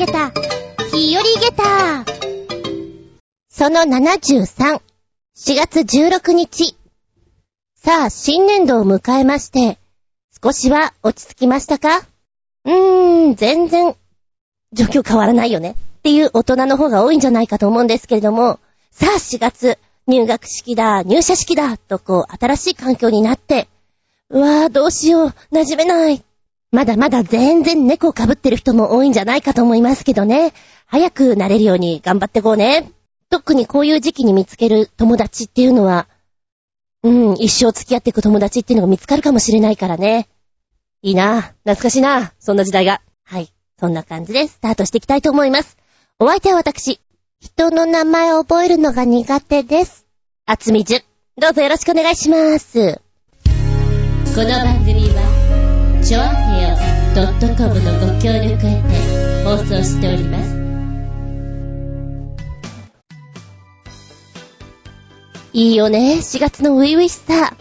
げた、日和げた。その73、4月16日。さあ、新年度を迎えまして、少しは落ち着きましたか？うーん、全然、状況変わらないよね。っていう大人の方が多いんじゃないかと思うんですけれども、さあ4月、入学式だ、入社式だ、とこう、新しい環境になって、うわぁ、どうしよう、馴染めない。まだまだ全然猫を被ってる人も多いんじゃないかと思いますけどね。早くなれるように頑張ってこうね。特にこういう時期に見つける友達っていうのは、うん、一生付き合っていく友達っていうのが見つかるかもしれないからね。いいな懐かしいなそんな時代が。はい。そんな感じでスタートしていきたいと思います。お相手は私。人の名前を覚えるのが苦手です。あつみじゅ。どうぞよろしくお願いします。この番組は、ちょあへよ .com のご協力へて放送しております。いいよね。4月の初々しさ。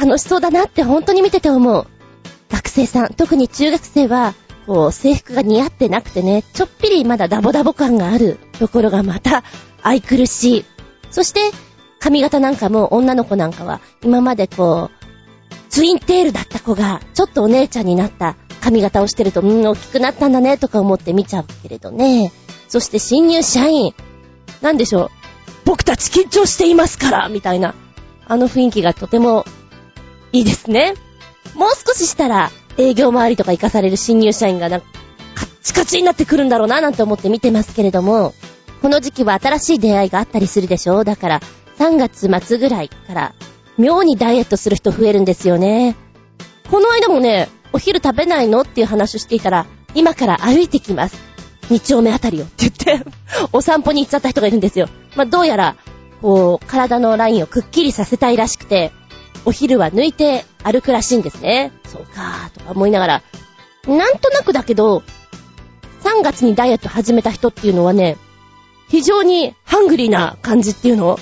楽しそうだなって本当に見てて思う。学生さん、特に中学生は、こう、制服が似合ってなくてね、ちょっぴりまだダボダボ感があるところがまた愛くるしい。そして、髪型なんかも女の子なんかは、今までこう、ツインテールだった子が、ちょっとお姉ちゃんになった髪型をしてると、うん、大きくなったんだね、とか思って見ちゃうけれどね。そして新入社員、なんでしょう。僕たち緊張していますから、みたいな。あの雰囲気がとてもいいですね。もう少ししたら営業周りとか行かされる新入社員がなんかカッチカチになってくるんだろうななんて思って見てますけれども、この時期は新しい出会いがあったりするでしょうだから3月末ぐらいから妙にダイエットする人増えるんですよね。この間もね、お昼食べないの？っていう話をしていたら、今から歩いてきます。二丁目あたりをって言って お散歩に行っちゃった人がいるんですよ。まあ、どうやら、こう、体のラインをくっきりさせたいらしくて、お昼は抜いて歩くらしいんですね。そうかーとか思いながら。なんとなくだけど、3月にダイエット始めた人っていうのはね、非常にハングリーな感じっていうのを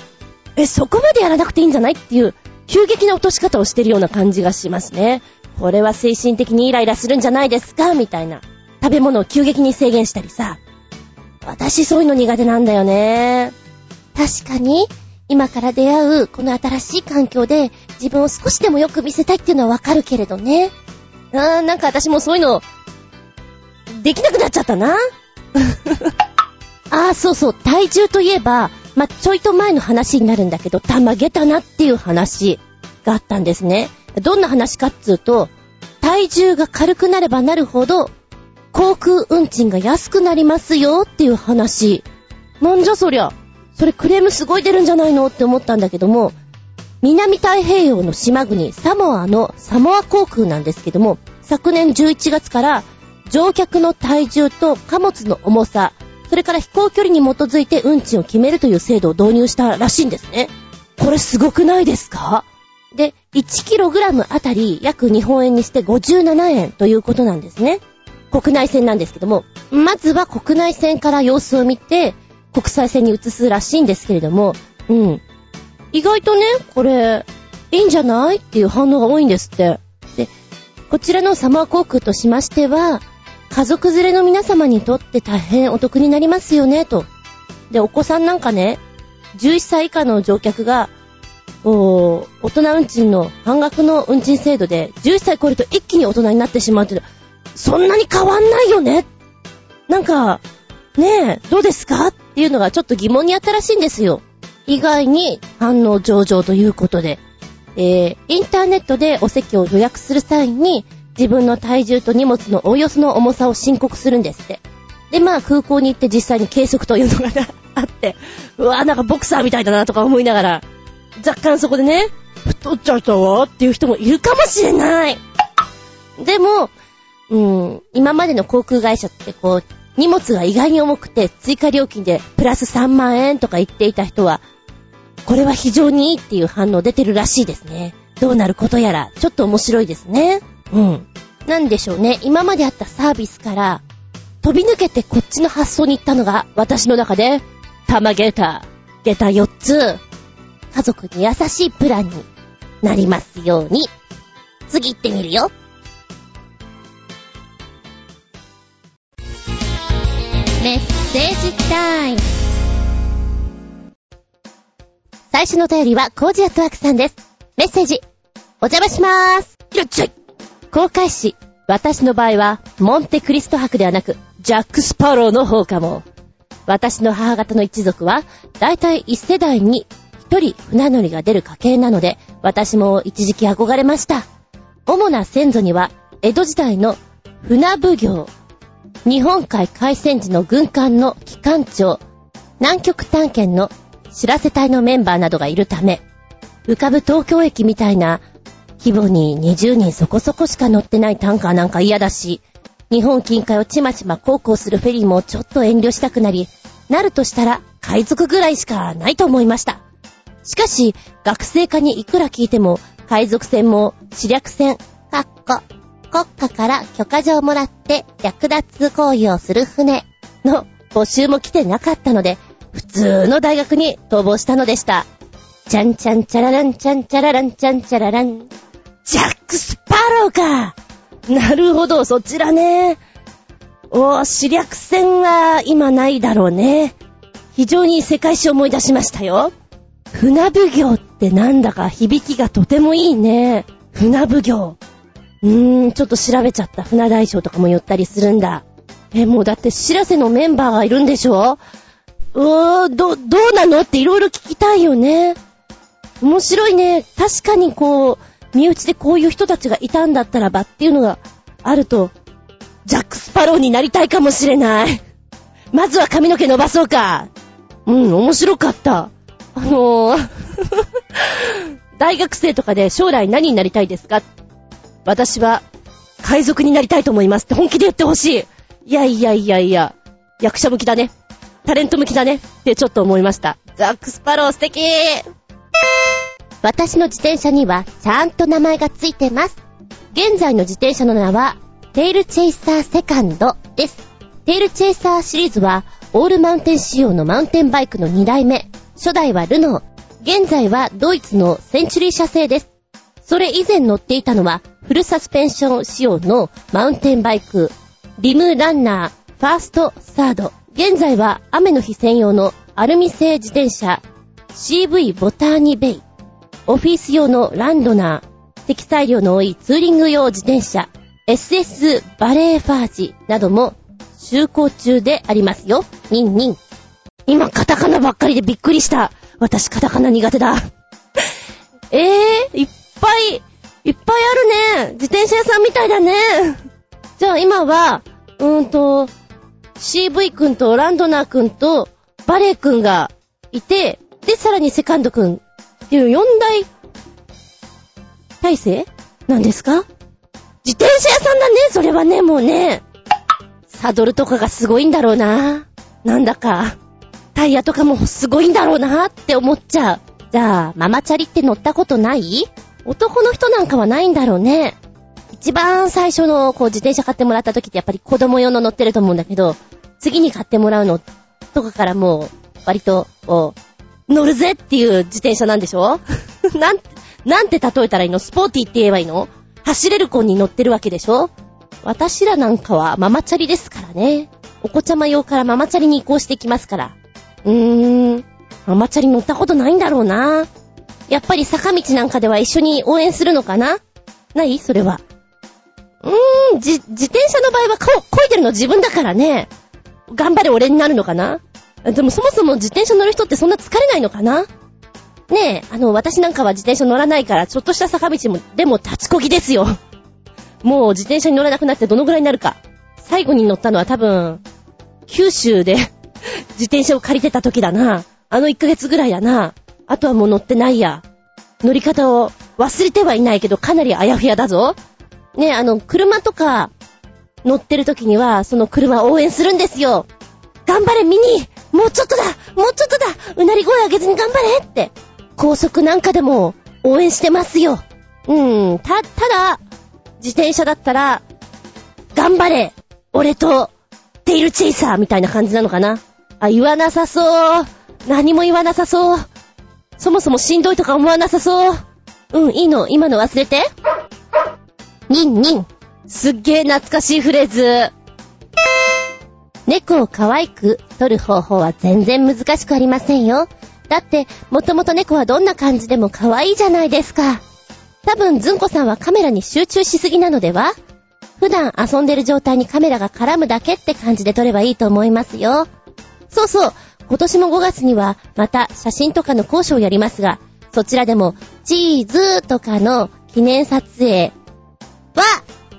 え、そこまでやらなくていいんじゃない？っていう、急激な落とし方をしてるような感じがしますね。これは精神的にイライラするんじゃないですかみたいな。食べ物を急激に制限したりさ。私そういうの苦手なんだよね。確かに、今から出会うこの新しい環境で自分を少しでもよく見せたいっていうのはわかるけれどね。あー、なんか私もそういうの、できなくなっちゃったな。あー、そうそう、体重といえば、まちょいと前の話になるんだけど、たまげたなっていう話があったんですね。どんな話かっつうと、体重が軽くなればなるほど、航空運賃が安くなりますよっていう話。なんじゃそりゃ。それクレームすごい出るんじゃないのって思ったんだけども、南太平洋の島国サモアのサモア航空なんですけども、昨年11月から乗客の体重と貨物の重さ、それから飛行距離に基づいて運賃を決めるという制度を導入したらしいんですね。これすごくないですか？で、1kg あたり約日本円にして57円ということなんですね。国内線なんですけども、まずは国内線から様子を見て、国際線に移すらしいんですけれども、うん。意外とね、これ、いいんじゃないっていう反応が多いんですって。で、こちらのサマー航空としましては、家族連れの皆様にとって大変お得になりますよね、と。で、お子さんなんかね、11歳以下の乗客が、大人運賃の半額の運賃制度で、11歳超えると一気に大人になってしまうって、そんなに変わんないよね？なんか、ねえ、どうですか？っていうのがちょっと疑問にあったらしいんですよ。意外に反応上々ということで。えー、インターネットでお席を予約する際に、自分の体重と荷物のおおよその重さを申告するんですって。で、まあ空港に行って実際に計測というのが あって、うわなんかボクサーみたいだなとか思いながら、若干そこでね、太っちゃったわっていう人もいるかもしれない。でも、うん、今までの航空会社ってこう、荷物が意外に重くて追加料金でプラス3万円とか言っていた人は、これは非常にいいっていう反応出てるらしいですね。どうなることやら、ちょっと面白いですね。うん。なんでしょうね。今まであったサービスから、飛び抜けてこっちの発想に行ったのが、私の中で、玉ゲータ、ゲタ4つ、家族に優しいプランになりますように。次行ってみるよ。メッセージタイム。最初のお便りは、コージアットワークさんです。メッセージ、お邪魔しまーす。よっちゃい公開し、私の場合は、モンテクリスト博ではなく、ジャック・スパローの方かも。私の母方の一族は、だいたい一世代に一人船乗りが出る家系なので、私も一時期憧れました。主な先祖には、江戸時代の船奉行、日本海海戦時の軍艦の機関長、南極探検の知らせ隊のメンバーなどがいるため、浮かぶ東京駅みたいな規模に20人そこそこしか乗ってないタンカーなんか嫌だし、日本近海をちまちま航行するフェリーもちょっと遠慮したくなり、なるとしたら海賊ぐらいしかないと思いました。しかし、学生課にいくら聞いても、海賊船も、試略船、かっこ、国家から許可状をもらって略奪行為をする船の募集も来てなかったので、普通の大学に逃亡したのでした。ちゃんちゃんちゃららんちゃんちゃららんちゃんちゃららん。ジャック・スパローかなるほど、そちらね。おー、試略船は今ないだろうね。非常に世界史を思い出しましたよ。船奉行ってなんだか響きがとてもいいね。船奉行。うーん、ちょっと調べちゃった。船大将とかも寄ったりするんだ。え、もうだって知らせのメンバーがいるんでしょ？うー、ど、どうなのっていろいろ聞きたいよね。面白いね。確かにこう、身内でこういう人たちがいたんだったらばっていうのがあると、ジャック・スパローになりたいかもしれない。まずは髪の毛伸ばそうか。うん、面白かった。あのー、大学生とかで将来何になりたいですか？私は海賊になりたいと思いますって本気で言ってほしい。いやいやいやいや、役者向きだね。タレント向きだねってちょっと思いました。ジャック・スパロー素敵私の自転車にはちゃんと名前がついてます。現在の自転車の名は、テールチェイサーセカンドです。テールチェイサーシリーズは、オールマウンテン仕様のマウンテンバイクの2代目。初代はルノー。現在はドイツのセンチュリー社製です。それ以前乗っていたのは、フルサスペンション仕様のマウンテンバイク、リムランナー、ファースト、サード。現在は雨の日専用のアルミ製自転車、CV ボターニベイ。オフィス用のランドナー、積載量の多いツーリング用自転車、SS バレーファージなども就航中でありますよ。ニンニン。今カタカナばっかりでびっくりした。私カタカナ苦手だ。えー、いっぱい、いっぱいあるね。自転車屋さんみたいだね。じゃあ今は、うーんと、CV 君とランドナー君とバレー君がいて、で、さらにセカンド君っていう4大体制なんですか？自転車屋さんだね、それはね、もうね。サドルとかがすごいんだろうな。なんだか、タイヤとかもすごいんだろうなって思っちゃう。じゃあ、ママチャリって乗ったことない？男の人なんかはないんだろうね。一番最初のこう自転車買ってもらった時ってやっぱり子供用の乗ってると思うんだけど、次に買ってもらうのとかからもう、割と、こう、乗るぜっていう自転車なんでしょ？なん、なんて例えたらいいの？スポーティーって言えばいいの？走れる子に乗ってるわけでしょ？私らなんかはママチャリですからね。お子ちゃま用からママチャリに移行していきますから。うーん。ママチャリ乗ったことないんだろうな。やっぱり坂道なんかでは一緒に応援するのかな？ない？それは。うーん、じ、自転車の場合はこ、漕いでるの自分だからね。頑張れ俺になるのかな？でもそもそも自転車乗る人ってそんな疲れないのかな？ねえ、あの、私なんかは自転車乗らないから、ちょっとした坂道も、でも立ちこぎですよ。もう自転車に乗れなくなってどのぐらいになるか。最後に乗ったのは多分、九州で 自転車を借りてた時だな。あの1ヶ月ぐらいだな。あとはもう乗ってないや。乗り方を忘れてはいないけど、かなりあやふやだぞ。ね、あの、車とか乗ってる時には、その車を応援するんですよ。頑張れミニもうちょっとだもうちょっとだうなり声上げずに頑張れって。高速なんかでも応援してますよ。うん、た、ただ、自転車だったら、頑張れ俺と、テイルチェイサーみたいな感じなのかなあ、言わなさそう。何も言わなさそう。そもそもしんどいとか思わなさそう。うん、いいの。今の忘れて。ニンニン。すっげー懐かしいフレーズ。猫を可愛く撮る方法は全然難しくありませんよ。だって、もともと猫はどんな感じでも可愛いじゃないですか。多分、ずんこさんはカメラに集中しすぎなのでは？普段遊んでる状態にカメラが絡むだけって感じで撮ればいいと思いますよ。そうそう、今年も5月にはまた写真とかの講師をやりますが、そちらでもチーズとかの記念撮影は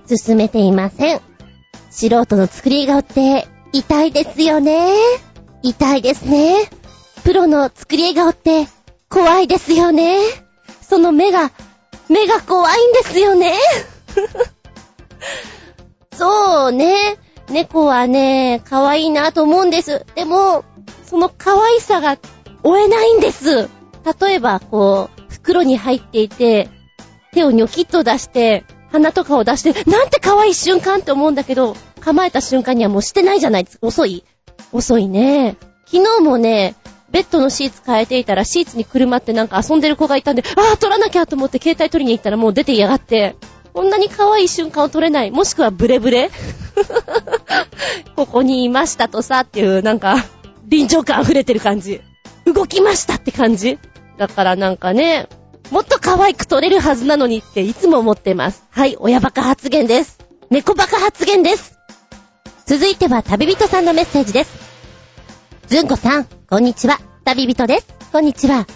進めていません。素人の作り顔って痛いですよね。痛いですね。プロの作り笑顔って怖いですよね。その目が、目が怖いんですよね。そうね。猫はね、可愛いなと思うんです。でも、その可愛さが追えないんです。例えば、こう、袋に入っていて、手をニョキッと出して、鼻とかを出して、なんて可愛い瞬間って思うんだけど、構えた瞬間にはもうしてないじゃないですか。遅い遅いね。昨日もね、ベッドのシーツ変えていたら、シーツに車ってなんか遊んでる子がいたんで、ああ、撮らなきゃと思って携帯取りに行ったらもう出てやがって、こんなに可愛い瞬間を撮れない。もしくはブレブレ ここにいましたとさっていう、なんか、臨場感溢れてる感じ。動きましたって感じ。だからなんかね、もっと可愛く撮れるはずなのにっていつも思ってます。はい、親バカ発言です。猫バカ発言です。続いては旅人さんのメッセージです。ずんこさん、こんにちは。旅人です。こんにちは。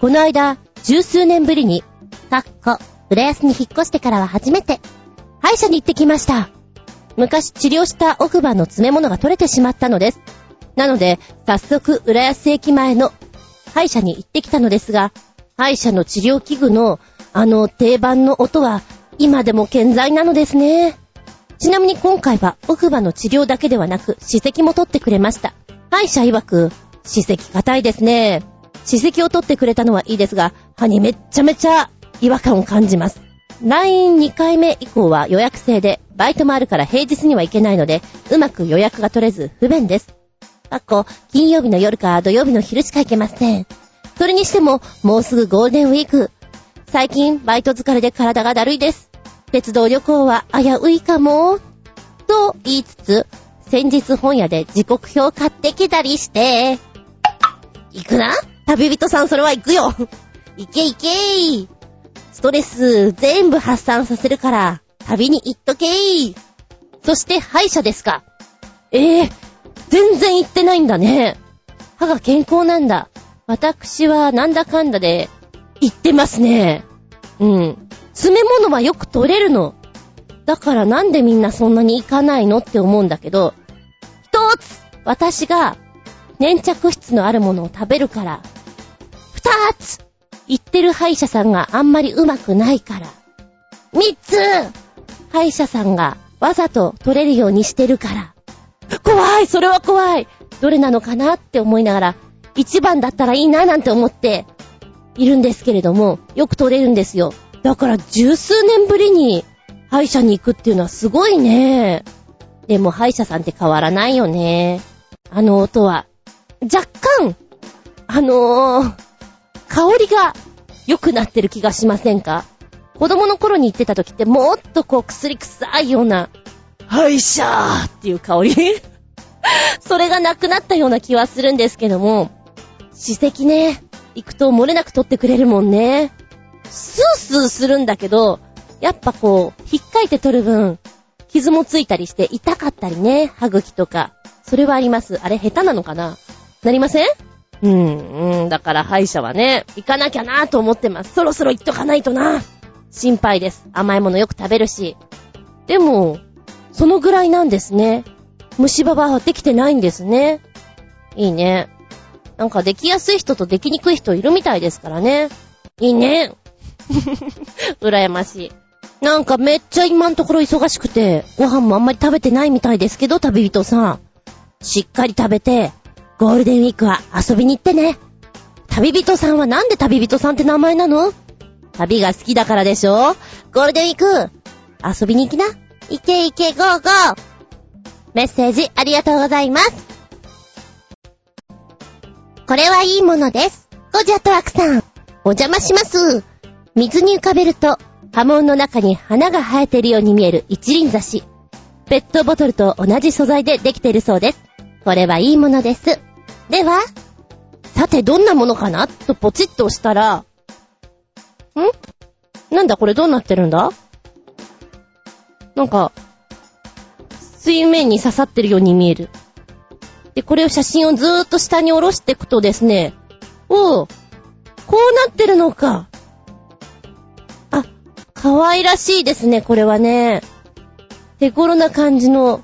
この間、十数年ぶりに、かっこ、浦安に引っ越してからは初めて、歯医者に行ってきました。昔治療した奥歯の詰め物が取れてしまったのです。なので、早速、浦安駅前の歯医者に行ってきたのですが、歯医者の治療器具の、あの定番の音は、今でも健在なのですね。ちなみに今回は奥歯の治療だけではなく、歯石も取ってくれました。歯医者曰く、歯石硬いですね。歯石を取ってくれたのはいいですが、歯にめっちゃめちゃ違和感を感じます。来院2回目以降は予約制で、バイトもあるから平日には行けないので、うまく予約が取れず不便です。かっこ、金曜日の夜か土曜日の昼しか行けません。それにしても、もうすぐゴールデンウィーク。最近、バイト疲れで体がだるいです。鉄道旅行は危ういかも。と言いつつ、先日本屋で時刻表買ってきたりして、行くな？旅人さんそれは行くよ行け行けーストレス全部発散させるから、旅に行っとけーそして歯医者ですか。ええー、全然行ってないんだね。歯が健康なんだ。私はなんだかんだで行ってますね。うん。詰め物はよく取れるの。だからなんでみんなそんなに行かないの？って思うんだけど、一つ私が粘着質のあるものを食べるから。二つ言ってる歯医者さんがあんまりうまくないから。三つ歯医者さんがわざと取れるようにしてるから。怖いそれは怖いどれなのかなって思いながら、一番だったらいいななんて思っているんですけれども、よく取れるんですよ。だから十数年ぶりに歯医者に行くっていうのはすごいね。でも歯医者さんって変わらないよね。あの音は。若干、あのー、香りが良くなってる気がしませんか？子供の頃に行ってた時ってもっとこう薬臭いような、歯医者ーっていう香り それがなくなったような気はするんですけども、歯石ね、行くと漏れなく取ってくれるもんね。スースーするんだけど、やっぱこう、引っかいて取る分、傷もついたりして痛かったりね、歯茎とか。それはあります。あれ下手なのかな？なりません？うん、うん、だから歯医者はね、行かなきゃなと思ってます。そろそろ行っとかないとな。心配です。甘いものよく食べるし。でも、そのぐらいなんですね。虫歯はできてないんですね。いいね。なんかできやすい人とできにくい人いるみたいですからね。いいね。ふふふ羨ましい。なんかめっちゃ今のところ忙しくて、ご飯もあんまり食べてないみたいですけど、旅人さん。しっかり食べて、ゴールデンウィークは遊びに行ってね。旅人さんはなんで旅人さんって名前なの？旅が好きだからでしょ？ゴールデンウィーク、遊びに行きな。行け行けゴーゴーメッセージありがとうございます。これはいいものです。ゴジャトワクさん、お邪魔します。水に浮かべると、波紋の中に花が生えているように見える一輪挿し。ペットボトルと同じ素材でできているそうです。これはいいものです。では、さてどんなものかな？とポチッと押したら、ん？なんだこれどうなってるんだ？なんか、水面に刺さってるように見える。で、これを写真をずーっと下に下ろしていくとですね、おう、こうなってるのか。あ、可愛らしいですね、これはね。手頃な感じの。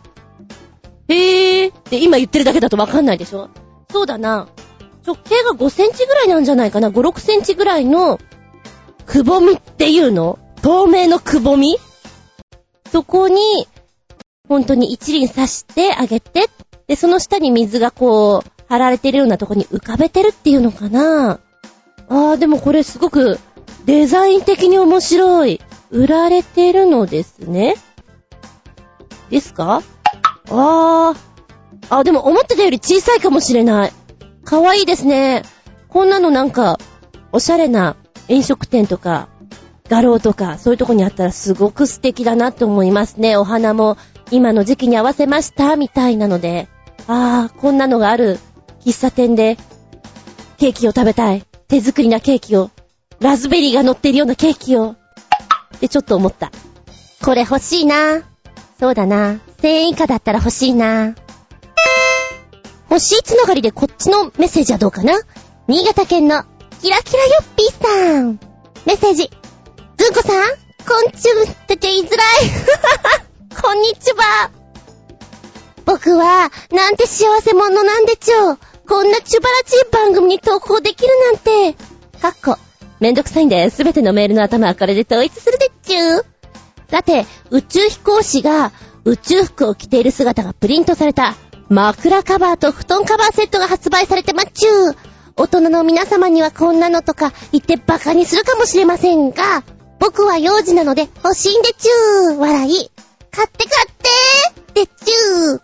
へーって今言ってるだけだとわかんないでしょ？そうだな。直径が5センチぐらいなんじゃないかな ?5、6センチぐらいの、くぼみっていうの？透明のくぼみ？そこに、本当に一輪刺してあげて、で、その下に水がこう、張られてるようなとこに浮かべてるっていうのかな？あー、でもこれすごく、デザイン的に面白い。売られてるのですね。ですか？あー。あ、でも思ってたより小さいかもしれない。かわいいですね。こんなのなんか、おしゃれな飲食店とか、画廊とか、そういうとこにあったらすごく素敵だなって思いますね。お花も今の時期に合わせました、みたいなので。あー、こんなのがある喫茶店で、ケーキを食べたい。手作りなケーキを。ラズベリーが乗ってるようなケーキを。ってちょっと思った。これ欲しいな。そうだな。1000円以下だったら欲しいな。欲しいつながりでこっちのメッセージはどうかな？新潟県のキラキラヨッピーさん。メッセージ。ずんこさん、こんちゅってて言いづらい。こんにちは。僕は、なんて幸せ者なんでちょう。こんなチュバラチい番組に投稿できるなんて。かっこ、めんどくさいんで、すべてのメールの頭はこれで統一するでっちゅう。さて、宇宙飛行士が宇宙服を着ている姿がプリントされた枕カバーと布団カバーセットが発売されてまっちゅう。大人の皆様にはこんなのとか言ってバカにするかもしれませんが、僕は幼児なので欲しいんでちゅう。笑い。買って買ってでっちゅう。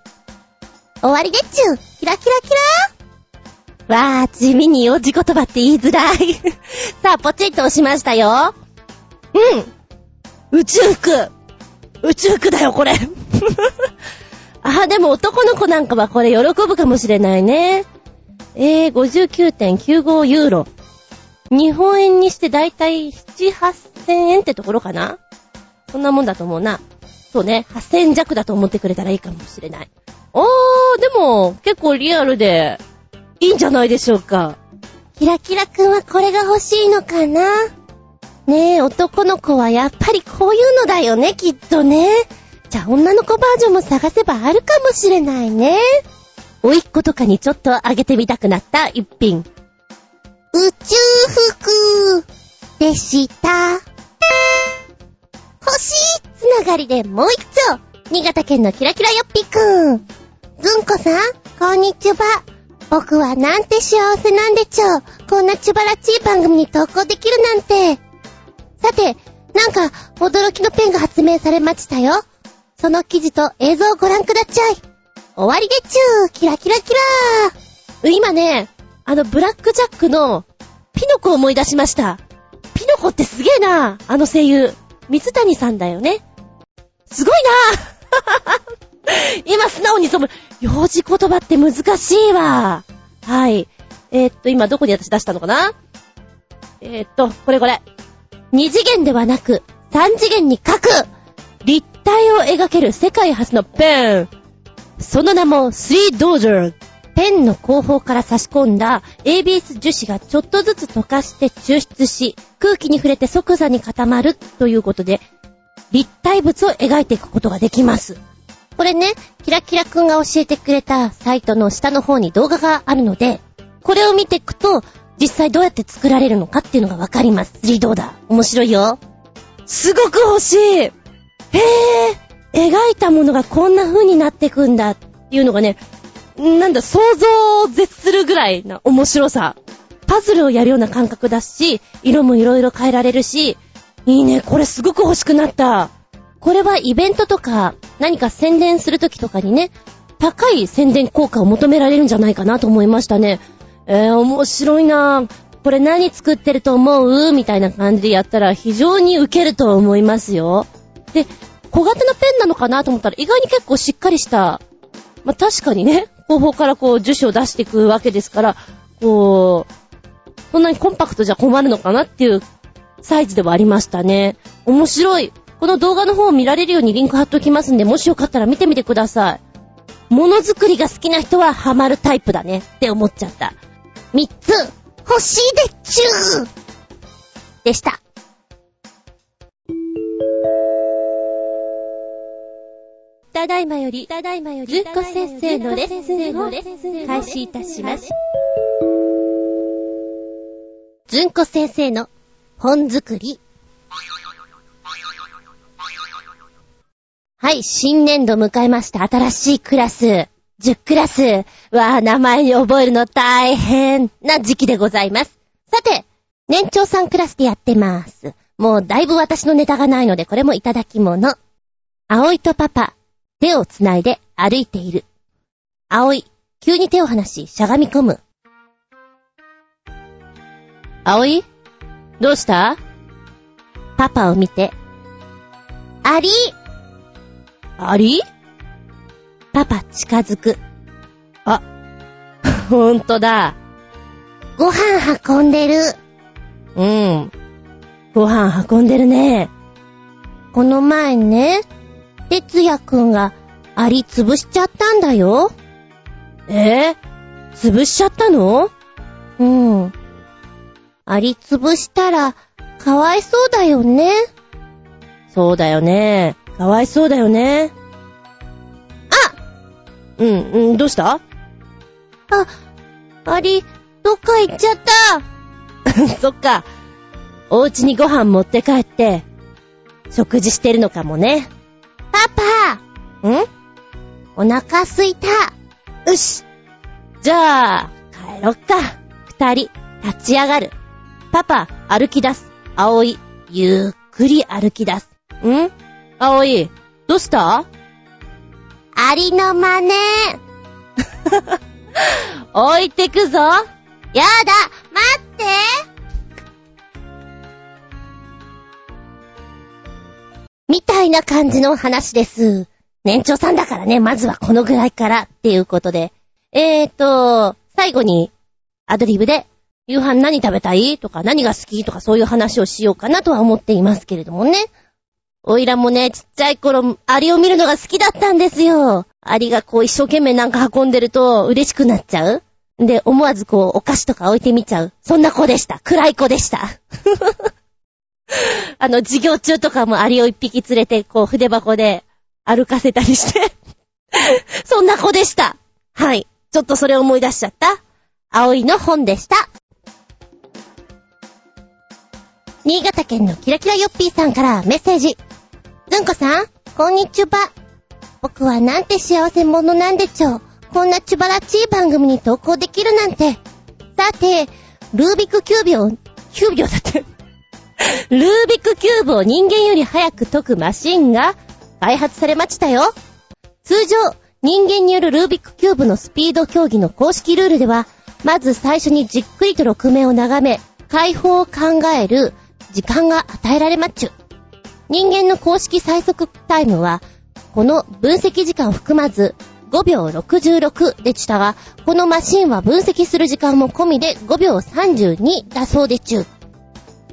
終わりでっちゅう。キラキラキラわー、地味に幼児言葉って言いづらい。さあ、ポチッと押しましたよ。うん。宇宙服。宇宙服だよ、これ。ふふふあ、でも男の子なんかはこれ喜ぶかもしれないね。えー、59.95ユーロ。日本円にしてだいたい7、8000円ってところかなそんなもんだと思うな。そうね、8000弱だと思ってくれたらいいかもしれない。おー、でも、結構リアルで、いいんじゃないでしょうか。キラキラくんはこれが欲しいのかな？ねえ、男の子はやっぱりこういうのだよね、きっとね。じゃあ女の子バージョンも探せばあるかもしれないね。おいっ子とかにちょっとあげてみたくなった？一品。宇宙服でした。欲しいつながりでもう一丁。新潟県のキラキラよっぴくん。ずんこさん、こんにちは。僕はなんて幸せなんでちょう。こんなちばらちい番組に投稿できるなんて。さて、なんか、驚きのペンが発明されましたよ。その記事と映像をご覧くだちゃい。終わりでちゅーキラキラキラー今ね、あの、ブラックジャックの、ピノコを思い出しました。ピノコってすげえなあの声優。水谷さんだよね。すごいな 今素直にそむ。幼児言葉って難しいわ。はい。えー、っと、今どこに私出したのかな？えー、っと、これこれ。二次元ではなく、三次元に書く立体を描ける世界初のペンその名も、スリードージャー。ペンの後方から差し込んだ ABS 樹脂がちょっとずつ溶かして抽出し、空気に触れて即座に固まるということで、立体物を描いていくことができます。これね、キラキラくんが教えてくれたサイトの下の方に動画があるので、これを見ていくと、実際どうやって作られるのかっていうのがわかります。3ドーだ。面白いよ。すごく欲しいへえ、描いたものがこんな風になってくんだっていうのがね、なんだ、想像を絶するぐらいな面白さ。パズルをやるような感覚だし、色もいろいろ変えられるし、いいね、これすごく欲しくなった。これはイベントとか、何か宣伝するときとかにね、高い宣伝効果を求められるんじゃないかなと思いましたね。えー、面白いなこれ何作ってると思う？みたいな感じでやったら非常に受けると思いますよ。で、小型のペンなのかなと思ったら意外に結構しっかりした、まあ、確かにね、後方からこう樹脂を出していくわけですから、こう、そんなにコンパクトじゃ困るのかなっていうサイズではありましたね。面白い。この動画の方を見られるようにリンク貼っておきますんで、もしよかったら見てみてください。ものづくりが好きな人はハマるタイプだねって思っちゃった。3つ、欲しいでちゅーでした。ただいまより、ただいまより、ずっこ先生のレッスンを開始いたします。ずんこ先生の本作り。はい、新年度迎えました新しいクラス。10クラス。わあ、名前に覚えるの大変な時期でございます。さて、年長さんクラスでやってます。もうだいぶ私のネタがないので、これもいただき物。葵とパパ、手をつないで歩いている。葵、急に手を離し、しゃがみ込む。葵どうした？パパを見て。ありありパパ近づく。あ、ほんとだ。ご飯運んでる。うん。ご飯運んでるね。この前ね、哲也くんがアリ潰しちゃったんだよ。え？ー、潰しちゃったの？うん。ありつぶしたら、かわいそうだよね。そうだよね。かわいそうだよね。あうん、うん、どうした？あ、あり、どっか行っちゃった。そっか。お家にご飯持って帰って、食事してるのかもね。パパんお腹すいた。よし。じゃあ、帰ろっか。二人、立ち上がる。パパ、歩き出す。葵、ゆっくり歩き出す。ん葵、どうした？アリの真似。置いてくぞ。やだ、待って。みたいな感じの話です。年長さんだからね、まずはこのぐらいからっていうことで。えーと、最後にアドリブで夕飯何食べたい？とか何が好き？とかそういう話をしようかなとは思っていますけれどもね。おいらもね、ちっちゃい頃、アリを見るのが好きだったんですよ。アリがこう一生懸命なんか運んでると嬉しくなっちゃう。で、思わずこうお菓子とか置いてみちゃう。そんな子でした。暗い子でした。あの、授業中とかもアリを一匹連れて、こう筆箱で歩かせたりして そんな子でした。はい。ちょっとそれ思い出しちゃった。葵の本でした。新潟県のキラキラヨッピーさんからメッセージ。ずんこさん、こんにちは。僕はなんて幸せ者なんでちょう。こんなちばらちい番組に投稿できるなんて。さて、ルービックキュービを、キュービをだって。ルービックキューブを人間より早く解くマシンが開発されましたよ。通常、人間によるルービックキューブのスピード競技の公式ルールでは、まず最初にじっくりと6面を眺め、解法を考える時間が与えられまっちゅ。人間の公式最速タイムは、この分析時間を含まず、5秒66でしたが、このマシンは分析する時間も込みで5秒32だそうでちゅ。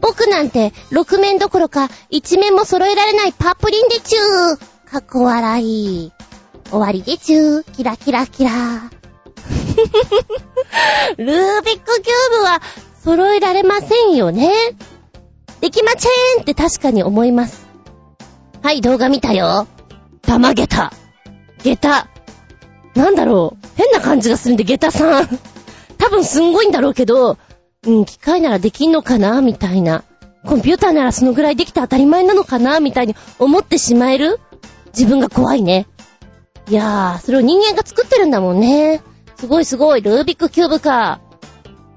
僕なんて6面どころか1面も揃えられないパプリンでちゅー。かっこ笑い。終わりでちゅー。キラキラキラ。ルービックキューブは揃えられませんよね。できまちぇーんって確かに思います。はい、動画見たよ。玉下駄。下駄。なんだろう。変な感じがするんで、下駄さん。多分すんごいんだろうけど、うん、機械ならできんのかなみたいな。コンピューターならそのぐらいできて当たり前なのかなみたいに思ってしまえる？自分が怖いね。いやー、それを人間が作ってるんだもんね。すごいすごい、ルービックキューブか。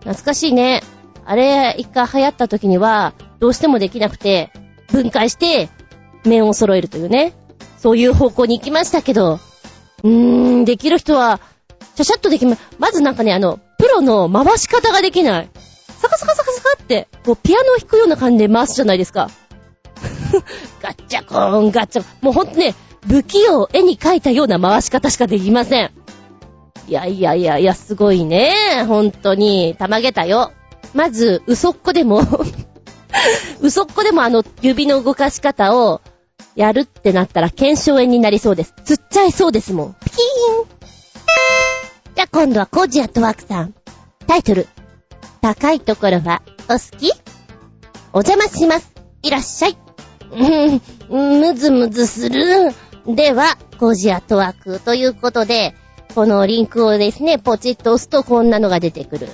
懐かしいね。あれ、一回流行った時には、どうしてもできなくて、分解して、面を揃えるというね。そういう方向に行きましたけど、うーん、できる人は、シャシャッとできま、まずなんかね、あの、プロの回し方ができない。サカサカサカサカって、こう、ピアノを弾くような感じで回すじゃないですか。ガッチャコーン、ガッチャコーン。もうほんとね、不器用、絵に描いたような回し方しかできません。いやいやいやいや、すごいね。本当に。たまげたよ。まず、嘘っこでも 嘘っこでもあの指の動かし方をやるってなったら検証炎になりそうです。つっちゃいそうですもん。ピキーンじゃあ今度はコージアットワークさん。タイトル。高いところはお好き？お邪魔します。いらっしゃい。うん、むずむずする。では、コージーアットワークということで、このリンクをですね、ポチッと押すとこんなのが出てくる。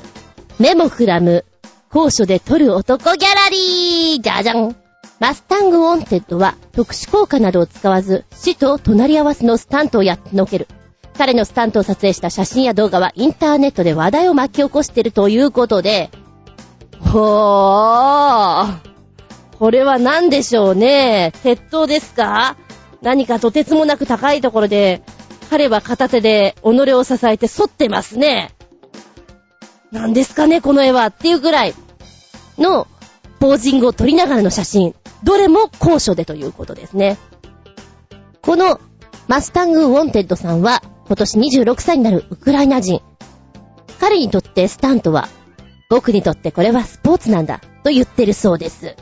メモフラム、高所で撮る男ギャラリーじゃじゃんマスタングウォンテッドは特殊効果などを使わず、死と隣り合わせのスタントをやってのける。彼のスタントを撮影した写真や動画はインターネットで話題を巻き起こしているということで、ほー。これは何でしょうね。鉄塔ですか？何かとてつもなく高いところで彼は片手で己を支えて反ってますね。何ですかね、この絵はっていうぐらいのポージングを取りながらの写真。どれも高所でということですね。このマスタング・ウォンテッドさんは今年26歳になるウクライナ人。彼にとってスタントは、僕にとってこれはスポーツなんだと言ってるそうです。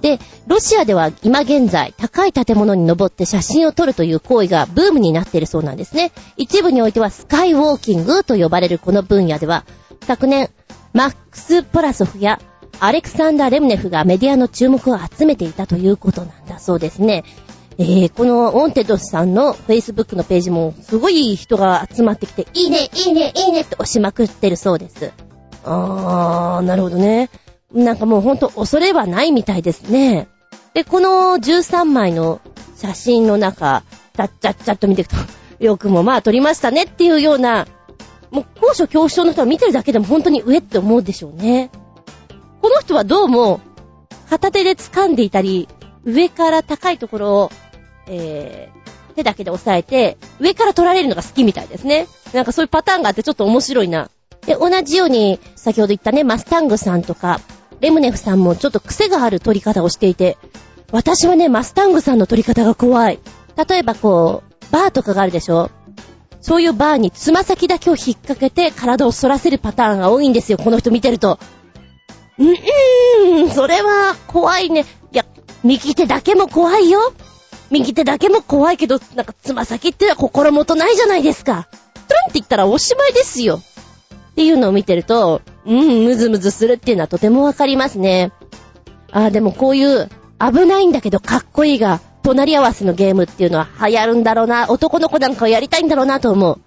で、ロシアでは今現在、高い建物に登って写真を撮るという行為がブームになっているそうなんですね。一部においてはスカイウォーキングと呼ばれるこの分野では、昨年、マックス・ポラソフやアレクサンダー・レムネフがメディアの注目を集めていたということなんだそうですね。えー、このオンテドスさんの Facebook のページもすごい人が集まってきて、いいね、いいね、いいねって押しまくってるそうです。あー、なるほどね。なんかもうほんと恐れはないみたいですね。で、この13枚の写真の中、ちゃっちゃっちゃっと見ていくと、よくもまあ撮りましたねっていうような、もう高所恐怖症の人は見てるだけでも本当に上って思うでしょうね。この人はどうも、片手で掴んでいたり、上から高いところを、えー、手だけで押さえて、上から撮られるのが好きみたいですね。なんかそういうパターンがあってちょっと面白いな。で、同じように、先ほど言ったね、マスタングさんとか、レムネフさんもちょっと癖がある撮り方をしていて、私はね、マスタングさんの撮り方が怖い。例えばこう、バーとかがあるでしょ？そういうバーにつま先だけを引っ掛けて体を反らせるパターンが多いんですよ、この人見てると。うーん、それは怖いね。いや、右手だけも怖いよ。右手だけも怖いけど、なんかつま先っては心もとないじゃないですか。トゥルンって言ったらおしまいですよ。っていうのを見てると、うん、ムズムズするっていうのはとてもわかりますね。ああ、でもこういう危ないんだけどかっこいいが、隣り合わせのゲームっていうのは流行るんだろうな、男の子なんかをやりたいんだろうなと思う。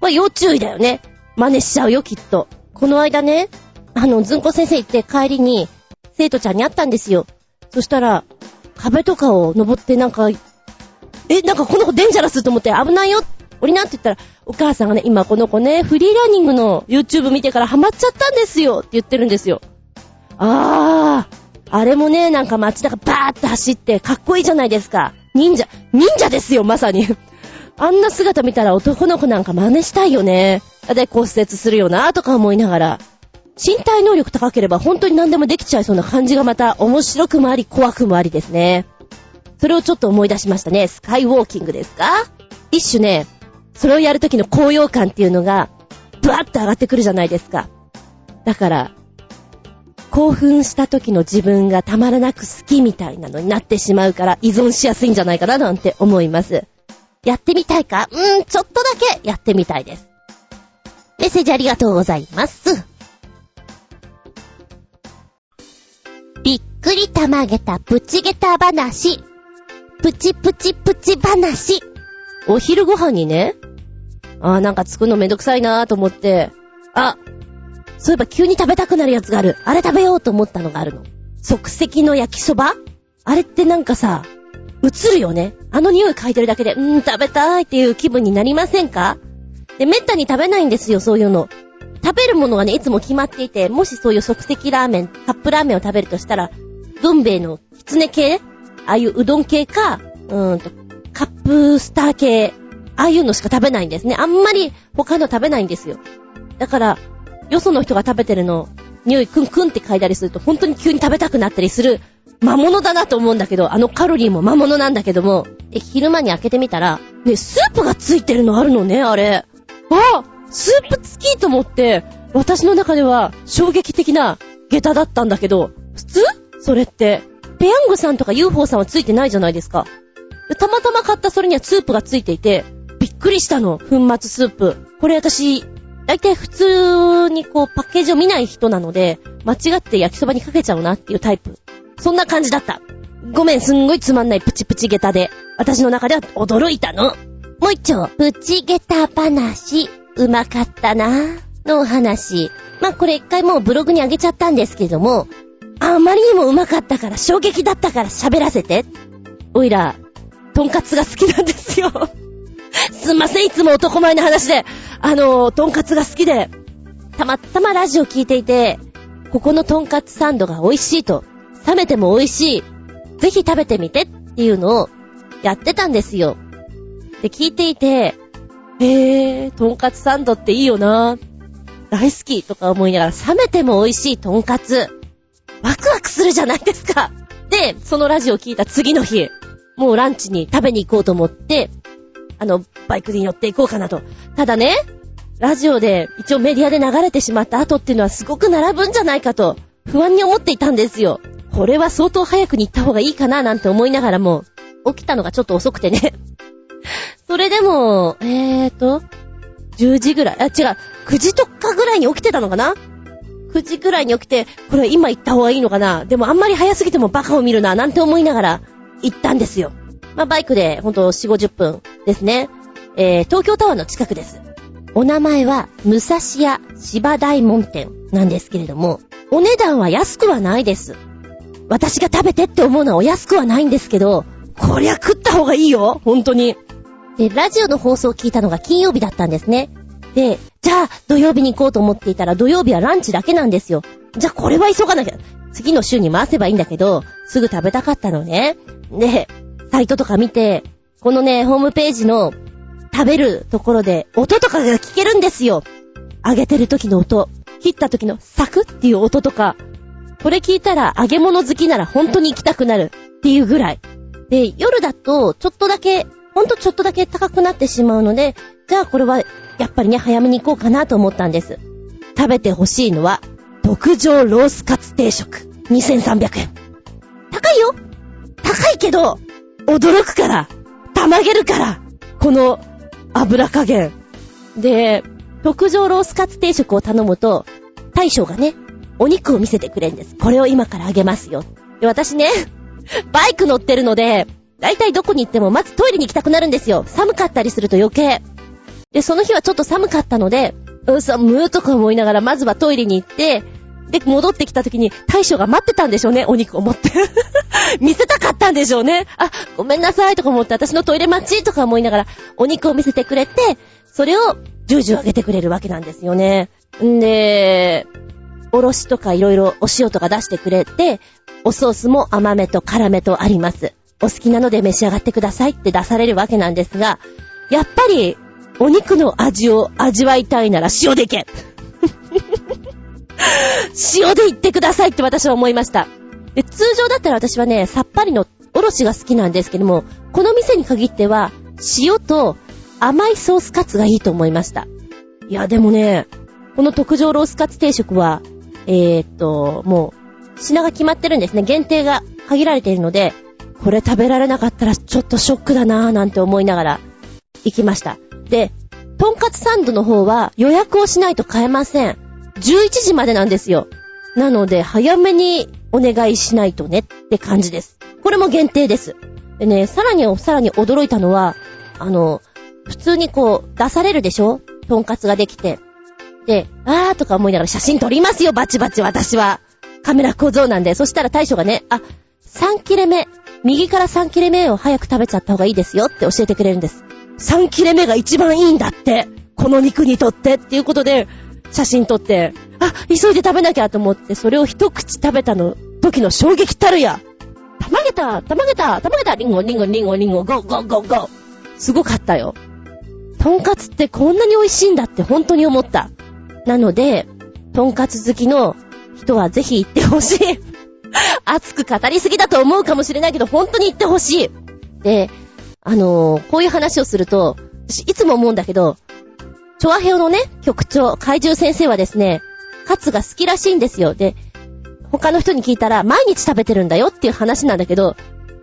まあ、要注意だよね。真似しちゃうよ、きっと。この間ね、あの、ずんこ先生行って帰りに、生徒ちゃんに会ったんですよ。そしたら、壁とかを登ってなんか、え、なんかこの子デンジャラスと思って危ないよ降りなって言ったら、お母さんがね、今この子ね、フリーランニングの YouTube 見てからハマっちゃったんですよって言ってるんですよ。あー、あれもね、なんか街中バーって走ってかっこいいじゃないですか。忍者、忍者ですよ、まさに。あんな姿見たら男の子なんか真似したいよね。で、骨折するよなとか思いながら。身体能力高ければ本当に何でもできちゃいそうな感じがまた面白くもあり怖くもありですね。それをちょっと思い出しましたね。スカイウォーキングですか？一種ね、それをやるときの高揚感っていうのが、ブワッと上がってくるじゃないですか。だから、興奮した時の自分がたまらなく好きみたいなのになってしまうから依存しやすいんじゃないかななんて思います。やってみたいか？うーん、ちょっとだけやってみたいです。メッセージありがとうございます。くりたまげたプチゲタ話。プチプチプチ話。お昼ご飯にね、あーなんか作るのめんどくさいなーと思って、あ、そういえば急に食べたくなるやつがある。あれ食べようと思ったのがあるの。即席の焼きそば？あれってなんかさ、映るよね。あの匂い嗅いでるだけで、うーん、食べたいっていう気分になりませんか？で、めったに食べないんですよ、そういうの。食べるものがね、いつも決まっていて、もしそういう即席ラーメン、カップラーメンを食べるとしたら、どん兵衛のきつね系？ああいううどん系か、うーんと、カップスター系、ああいうのしか食べないんですね。あんまり他の食べないんですよ。だから、よその人が食べてるの、匂いクンクンって嗅いだりすると、本当に急に食べたくなったりする魔物だなと思うんだけど、あのカロリーも魔物なんだけども、え、昼間に開けてみたら、ね、スープがついてるのあるのね、あれ。あスープ付きと思って、私の中では衝撃的な下駄だったんだけど、普通？それって。ペヤングさんとか UFO さんはついてないじゃないですか。たまたま買ったそれにはスープがついていて、びっくりしたの。粉末スープ。これ私、だいたい普通にこうパッケージを見ない人なので、間違って焼きそばにかけちゃうなっていうタイプ。そんな感じだった。ごめん、すんごいつまんないプチプチ下駄で、私の中では驚いたの。もう一丁、プチ下駄話、うまかったなのお話。まあ、これ一回もうブログに上げちゃったんですけども、あまりにもうまかったから、衝撃だったから喋らせて。おいら、とんかつが好きなんですよ。すんません、いつも男前の話で。あの、とんかつが好きで、たまたまラジオ聞いていて、ここのとんかつサンドが美味しいと、冷めても美味しい。ぜひ食べてみてっていうのをやってたんですよ。で、聞いていて、へー、とんかつサンドっていいよな大好きとか思いながら、冷めても美味しいとんかつ。ワクワクするじゃないですか。で、そのラジオを聞いた次の日、もうランチに食べに行こうと思って、あの、バイクに乗っていこうかなと。ただね、ラジオで一応メディアで流れてしまった後っていうのはすごく並ぶんじゃないかと、不安に思っていたんですよ。これは相当早くに行った方がいいかななんて思いながらも、起きたのがちょっと遅くてね。それでも、えーと、10時ぐらい、あ、違う、9時とかぐらいに起きてたのかな ?9 時ぐらいに起きて、これ今行った方がいいのかな？でもあんまり早すぎてもバカを見るな、なんて思いながら行ったんですよ。まあ、バイクでほんと4、50分ですね。えー、東京タワーの近くです。お名前は、武蔵屋芝大門店なんですけれども、お値段は安くはないです。私が食べてって思うのはお安くはないんですけど、こりゃ食った方がいいよ本当に。で、ラジオの放送を聞いたのが金曜日だったんですね。で、じゃあ土曜日に行こうと思っていたら土曜日はランチだけなんですよ。じゃあこれは急がなきゃ。次の週に回せばいいんだけど、すぐ食べたかったのね。で、サイトとか見て、このね、ホームページの食べるところで音とかが聞けるんですよ。揚げてる時の音、切った時のサクっていう音とか、これ聞いたら揚げ物好きなら本当に行きたくなるっていうぐらい。で、夜だとちょっとだけ、ほんとちょっとだけ高くなってしまうので、じゃあこれはやっぱりね、早めに行こうかなと思ったんです。食べてほしいのは、特上ロースカツ定食。2300円。高いよ高いけど、驚くから、たまげるから、この油加減。で、特上ロースカツ定食を頼むと、大将がね、お肉を見せてくれるんです。これを今からあげますよ。で、私ね、バイク乗ってるので、だいたいどこに行ってもまずトイレに行きたくなるんですよ。寒かったりすると余計。で、その日はちょっと寒かったので、うん、寒ーとか思いながら、まずはトイレに行って、で、戻ってきた時に大将が待ってたんでしょうね、お肉を持って。見せたかったんでしょうね。あ、ごめんなさいとか思って、私のトイレ待ちとか思いながら、お肉を見せてくれて、それをジュージューあげてくれるわけなんですよね。んで、おろしとかいろいろお塩とか出してくれて、おソースも甘めと辛めとあります。お好きなので召し上がってくださいって出されるわけなんですが、やっぱり、お肉の味を味わいたいなら塩でいけ塩でいってくださいって私は思いました。で、通常だったら私はね、さっぱりのおろしが好きなんですけども、この店に限っては、塩と甘いソースカツがいいと思いました。いや、でもね、この特上ロースカツ定食は、えー、っと、もう、品が決まってるんですね。限定が限られているので、これ食べられなかったらちょっとショックだなぁなんて思いながら行きました。で、とんかつサンドの方は予約をしないと買えません。11時までなんですよ。なので、早めにお願いしないとねって感じです。これも限定です。でね、さらにさらに驚いたのは、あの、普通にこう、出されるでしょ？とんかつができて。で、あーとか思いながら写真撮りますよ、バチバチ私は。カメラ小僧なんで。そしたら大将がね、あ、3切れ目、右から3切れ目を早く食べちゃった方がいいですよって教えてくれるんです。3切れ目が一番いいんだって。この肉にとってっていうことで、写真撮って、あ、急いで食べなきゃと思って、それを一口食べたの、時の衝撃たるや。たまげた、たまげた、たまげた、リンゴ、リンゴ、リンゴ、リンゴ、ゴーゴーゴーゴー。すごかったよ。とんかつってこんなに美味しいんだって本当に思った。なので、とんかつ好きの人はぜひ行ってほしい。熱く語りすぎだと思うかもしれないけど、本当に行ってほしい。で、あのーこういう話をすると、私いつも思うんだけど、チョアヘオのね、局長、怪獣先生はですね、カツが好きらしいんですよ。で、他の人に聞いたら、毎日食べてるんだよっていう話なんだけど、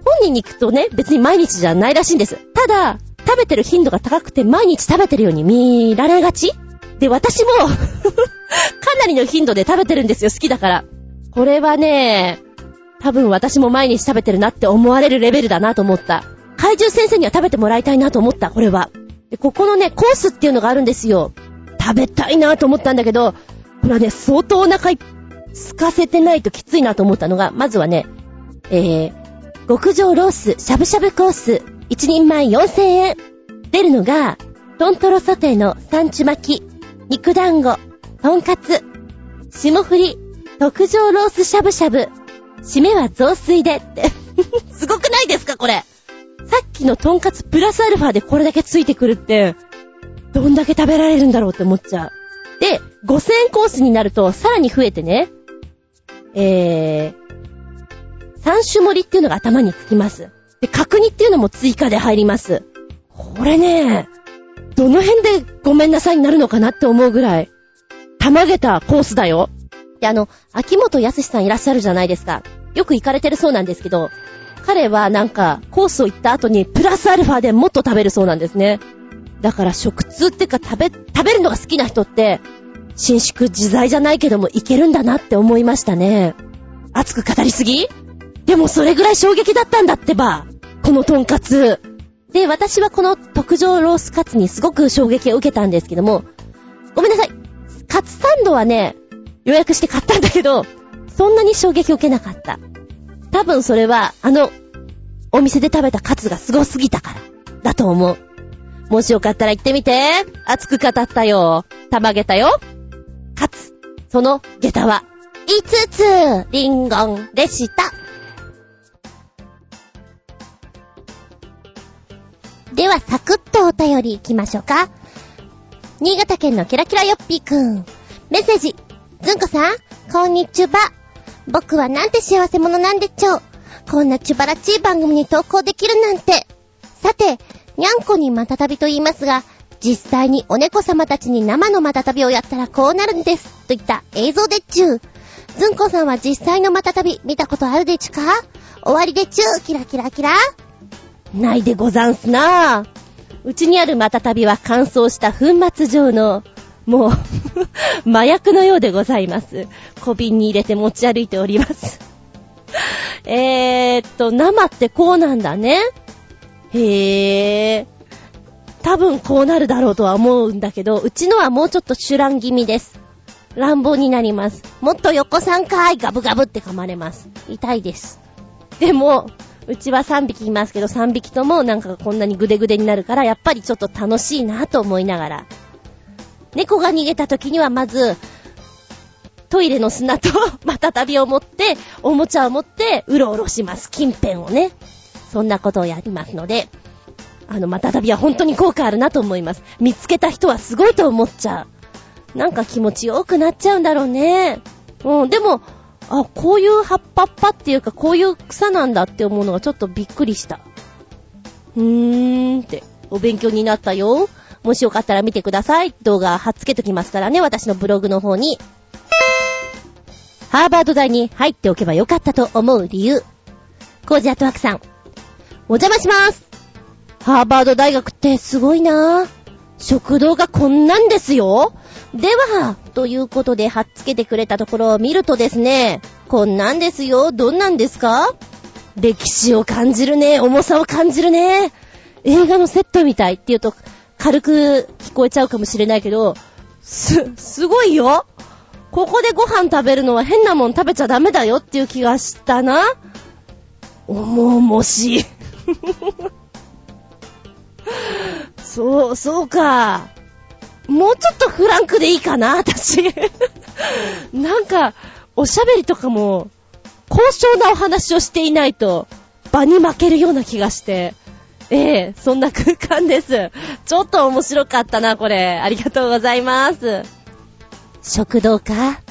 本人に聞くとね、別に毎日じゃないらしいんです。ただ、食べてる頻度が高くて毎日食べてるように見られがちで、私も かなりの頻度で食べてるんですよ、好きだから。これはね、多分私も毎日食べてるなって思われるレベルだなと思った。怪獣先生には食べてもらいたいなと思った、これは。で、ここのね、コースっていうのがあるんですよ。食べたいなと思ったんだけど、これはね、相当お腹いすかせてないときついなと思ったのが、まずはね、えー、極上ロース、しゃぶしゃぶコース、1人前4000円。出るのが、トントロソテーのサンチュ巻き、肉団子、とんかつ、霜降り、特上ロースしゃぶしゃぶ、締めは雑炊でって。すごくないですか、これ？さっきのとんかつプラスアルファでこれだけついてくるって、どんだけ食べられるんだろうって思っちゃう。で、5000円コースになるとさらに増えてね、えー、3種盛りっていうのが頭につきます。で、角煮っていうのも追加で入ります。これね、どの辺でごめんなさいになるのかなって思うぐらい、たまげたコースだよ。で、あの、秋元康さんいらっしゃるじゃないですか。よく行かれてるそうなんですけど、彼はなんか、コースを行った後にプラスアルファでもっと食べるそうなんですね。だから食通ってか食べ、食べるのが好きな人って、伸縮自在じゃないけどもいけるんだなって思いましたね。熱く語りすぎ？でもそれぐらい衝撃だったんだってば。このトンカツ。で、私はこの特上ロースカツにすごく衝撃を受けたんですけども、ごめんなさい。カツサンドはね、予約して買ったんだけど、そんなに衝撃を受けなかった。多分それは、あの、お店で食べたカツがすごすぎたから、だと思う。もしよかったら行ってみて。熱く語ったよ。たまげたよ。カツ。その下駄は、5つ、リンゴンでした。では、サクッとお便り行きましょうか。新潟県のキラキラヨッピーくん。メッセージ。ずんこさん、こんにちは。僕はなんて幸せ者なんでちょう。こんなちばらちい番組に投稿できるなんて。さて、にゃんこにまたたびと言いますが、実際にお猫様たちに生のまたたびをやったらこうなるんです。といった映像でちゅう。ずんこさんは実際のまたたび見たことあるでちゅか？終わりでちゅう。キラキラキラ。ないでござんすなうちにあるまたたびは乾燥した粉末状の、もう 麻薬のようでございます。小瓶に入れて持ち歩いております えーっと、生ってこうなんだね。へー。多分こうなるだろうとは思うんだけど、うちのはもうちょっとシュラン気味です。乱暴になります。もっと横3回ガブガブって噛まれます。痛いです。でも、うちは3匹いますけど、3匹ともなんかこんなにグデグデになるから、やっぱりちょっと楽しいなと思いながら。猫が逃げた時にはまず、トイレの砂と またたびを持って、おもちゃを持って、うろうろします。近辺をね。そんなことをやりますので、あの、またたびは本当に効果あるなと思います。見つけた人はすごいと思っちゃう。なんか気持ちよくなっちゃうんだろうね。うん、でも、あ、こういう葉っぱっぱっていうか、こういう草なんだって思うのがちょっとびっくりした。うーんって、お勉強になったよ。もしよかったら見てください。動画貼っつけときますからね、私のブログの方に。ハーバード大に入っておけばよかったと思う理由。コージアットワークさん。お邪魔しますハーバード大学ってすごいなぁ。食堂がこんなんですよ。では、ということで貼っつけてくれたところを見るとですね、こんなんですよ。どんなんですか？歴史を感じるね。重さを感じるね。映画のセットみたいって言うと軽く聞こえちゃうかもしれないけど、す、すごいよ。ここでご飯食べるのは変なもん食べちゃダメだよっていう気がしたな。重々しい。そう、そうか。もうちょっとフランクでいいかな、私。なんか、おしゃべりとかも、高尚なお話をしていないと、場に負けるような気がして。ええそんな空間です。ちょっと面白かったな、これ。ありがとうございます。食堂か？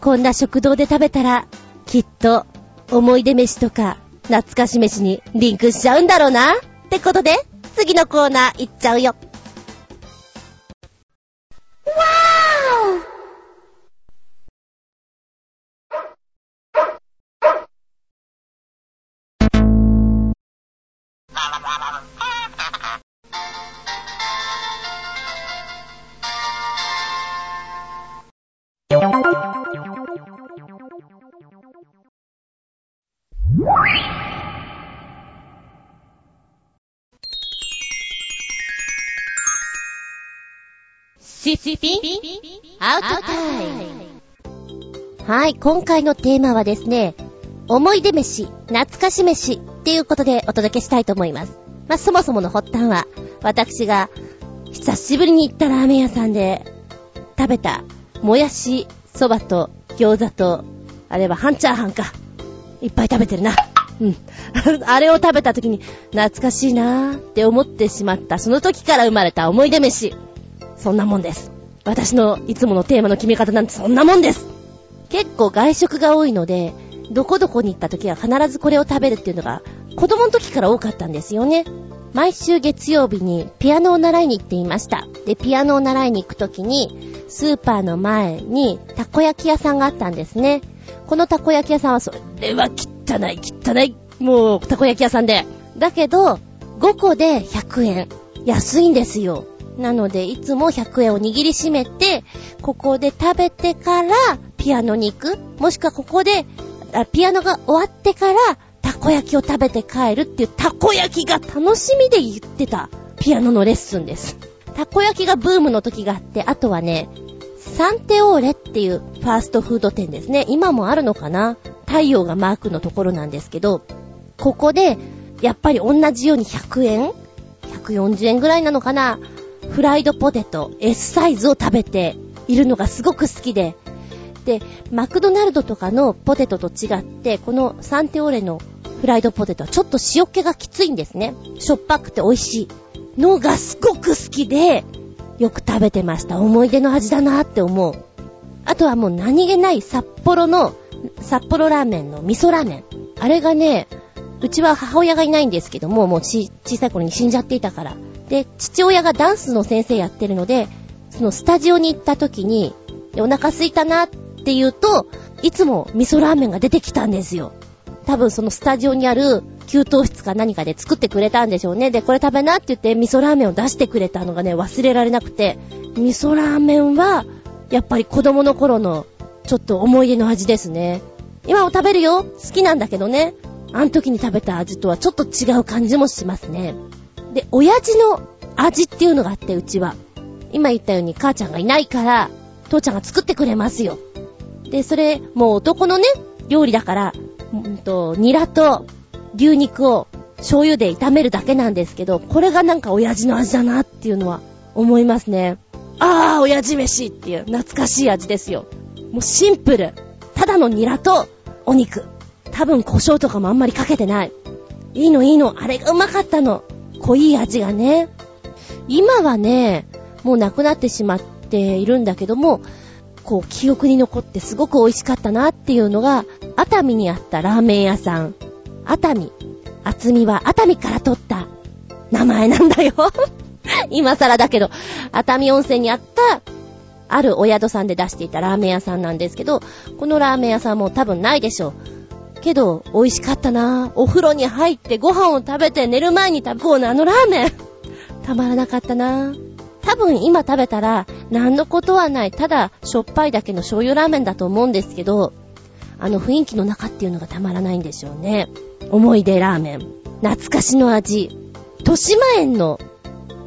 こんな食堂で食べたら、きっと、思い出飯とか、懐かし飯にリンクしちゃうんだろうな。ってことで、次のコーナー行っちゃうよ。シアウトタイムはい、今回のテーマはですね、思い出飯、懐かし飯っていうことでお届けしたいと思います。まあ、そもそもの発端は、私が久しぶりに行ったラーメン屋さんで食べた、もやし、そばと餃子と、あれは半チャーハンか。いっぱい食べてるな。うん。あれを食べた時に懐かしいなーって思ってしまった、その時から生まれた思い出飯。そんなもんです。私のいつものテーマの決め方なんてそんなもんです。結構外食が多いので、どこどこに行った時は必ずこれを食べるっていうのが子供の時から多かったんですよね。毎週月曜日にピアノを習いに行っていました。で、ピアノを習いに行く時に、スーパーの前にたこ焼き屋さんがあったんですね。このたこ焼き屋さんはそれは汚い汚い、もうたこ焼き屋さんで。だけど、5個で100円。安いんですよ。なので、いつも100円を握りしめて、ここで食べてから、ピアノに行く。もしくはここで、ピアノが終わってから、たこ焼きを食べて帰るっていう、たこ焼きが楽しみで言ってた、ピアノのレッスンです。たこ焼きがブームの時があって、あとはね、サンテオーレっていうファーストフード店ですね。今もあるのかな？太陽がマークのところなんですけど、ここで、やっぱり同じように100円 ?140 円ぐらいなのかな？フライドポテト S サイズを食べているのがすごく好きで、で、マクドナルドとかのポテトと違って、このサンテオレのフライドポテトはちょっと塩気がきついんですね。しょっぱくて美味しいのがすごく好きで、よく食べてました。思い出の味だなって思う。あとはもう何気ない札幌の、札幌ラーメンの味噌ラーメン。あれがね、うちは母親がいないんですけども、もう、小さい頃に死んじゃっていたから。で、父親がダンスの先生やってるので、そのスタジオに行った時に、お腹空いたなって言うと、いつも味噌ラーメンが出てきたんですよ。多分そのスタジオにある給湯室か何かで作ってくれたんでしょうね。で、これ食べなって言って味噌ラーメンを出してくれたのがね、忘れられなくて、味噌ラーメンは、やっぱり子供の頃の、ちょっと思い出の味ですね。今も食べるよ好きなんだけどね。あの時に食べた味とはちょっと違う感じもしますね。で、親父の味っていうのがあって、うちは。今言ったように母ちゃんがいないから、父ちゃんが作ってくれますよ。で、それ、もう男のね、料理だから、うんと、ニラと牛肉を醤油で炒めるだけなんですけど、これがなんか親父の味だなっていうのは思いますね。あー、親父飯っていう懐かしい味ですよ。もうシンプル。ただのニラとお肉。多分胡椒とかもあんまりかけてない。いいのいいの。あれがうまかったの。濃い味がね。今はね、もうなくなってしまっているんだけども、こう記憶に残ってすごく美味しかったなっていうのが、熱海にあったラーメン屋さん。熱海。厚みは熱海から取った名前なんだよ。今更だけど、熱海温泉にあった、あるお宿さんで出していたラーメン屋さんなんですけど、このラーメン屋さんも多分ないでしょう。けど、美味しかったなお風呂に入ってご飯を食べて寝る前に食べこうなあのラーメン。たまらなかったな多分今食べたら、何のことはない、ただしょっぱいだけの醤油ラーメンだと思うんですけど、あの雰囲気の中っていうのがたまらないんでしょうね。思い出ラーメン。懐かしの味。豊島園の、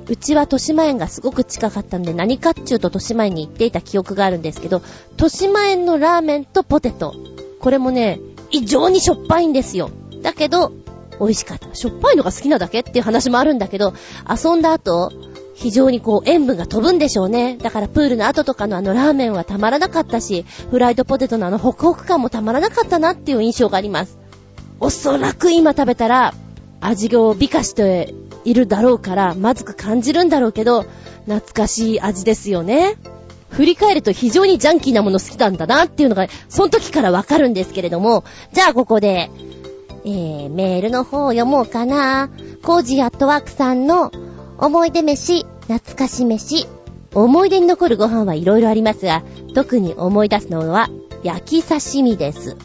うちは豊島園がすごく近かったんで、何かっちゅうと豊島園に行っていた記憶があるんですけど、豊島園のラーメンとポテト。これもね、異常にしょっぱいんですよ。だけど、美味しかった。しょっぱいのが好きなだけっていう話もあるんだけど、遊んだ後、非常にこう塩分が飛ぶんでしょうね。だからプールの後とかのあのラーメンはたまらなかったし、フライドポテトのあのホクホク感もたまらなかったなっていう印象があります。おそらく今食べたら、味を美化しているだろうから、まずく感じるんだろうけど、懐かしい味ですよね。振り返ると非常にジャンキーなもの好きなんだなっていうのが、その時からわかるんですけれども、じゃあここで、えー、メールの方を読もうかな。コージアットワークさんの思い出飯、懐かし飯。思い出に残るご飯はいろいろありますが、特に思い出すのは焼き刺身です。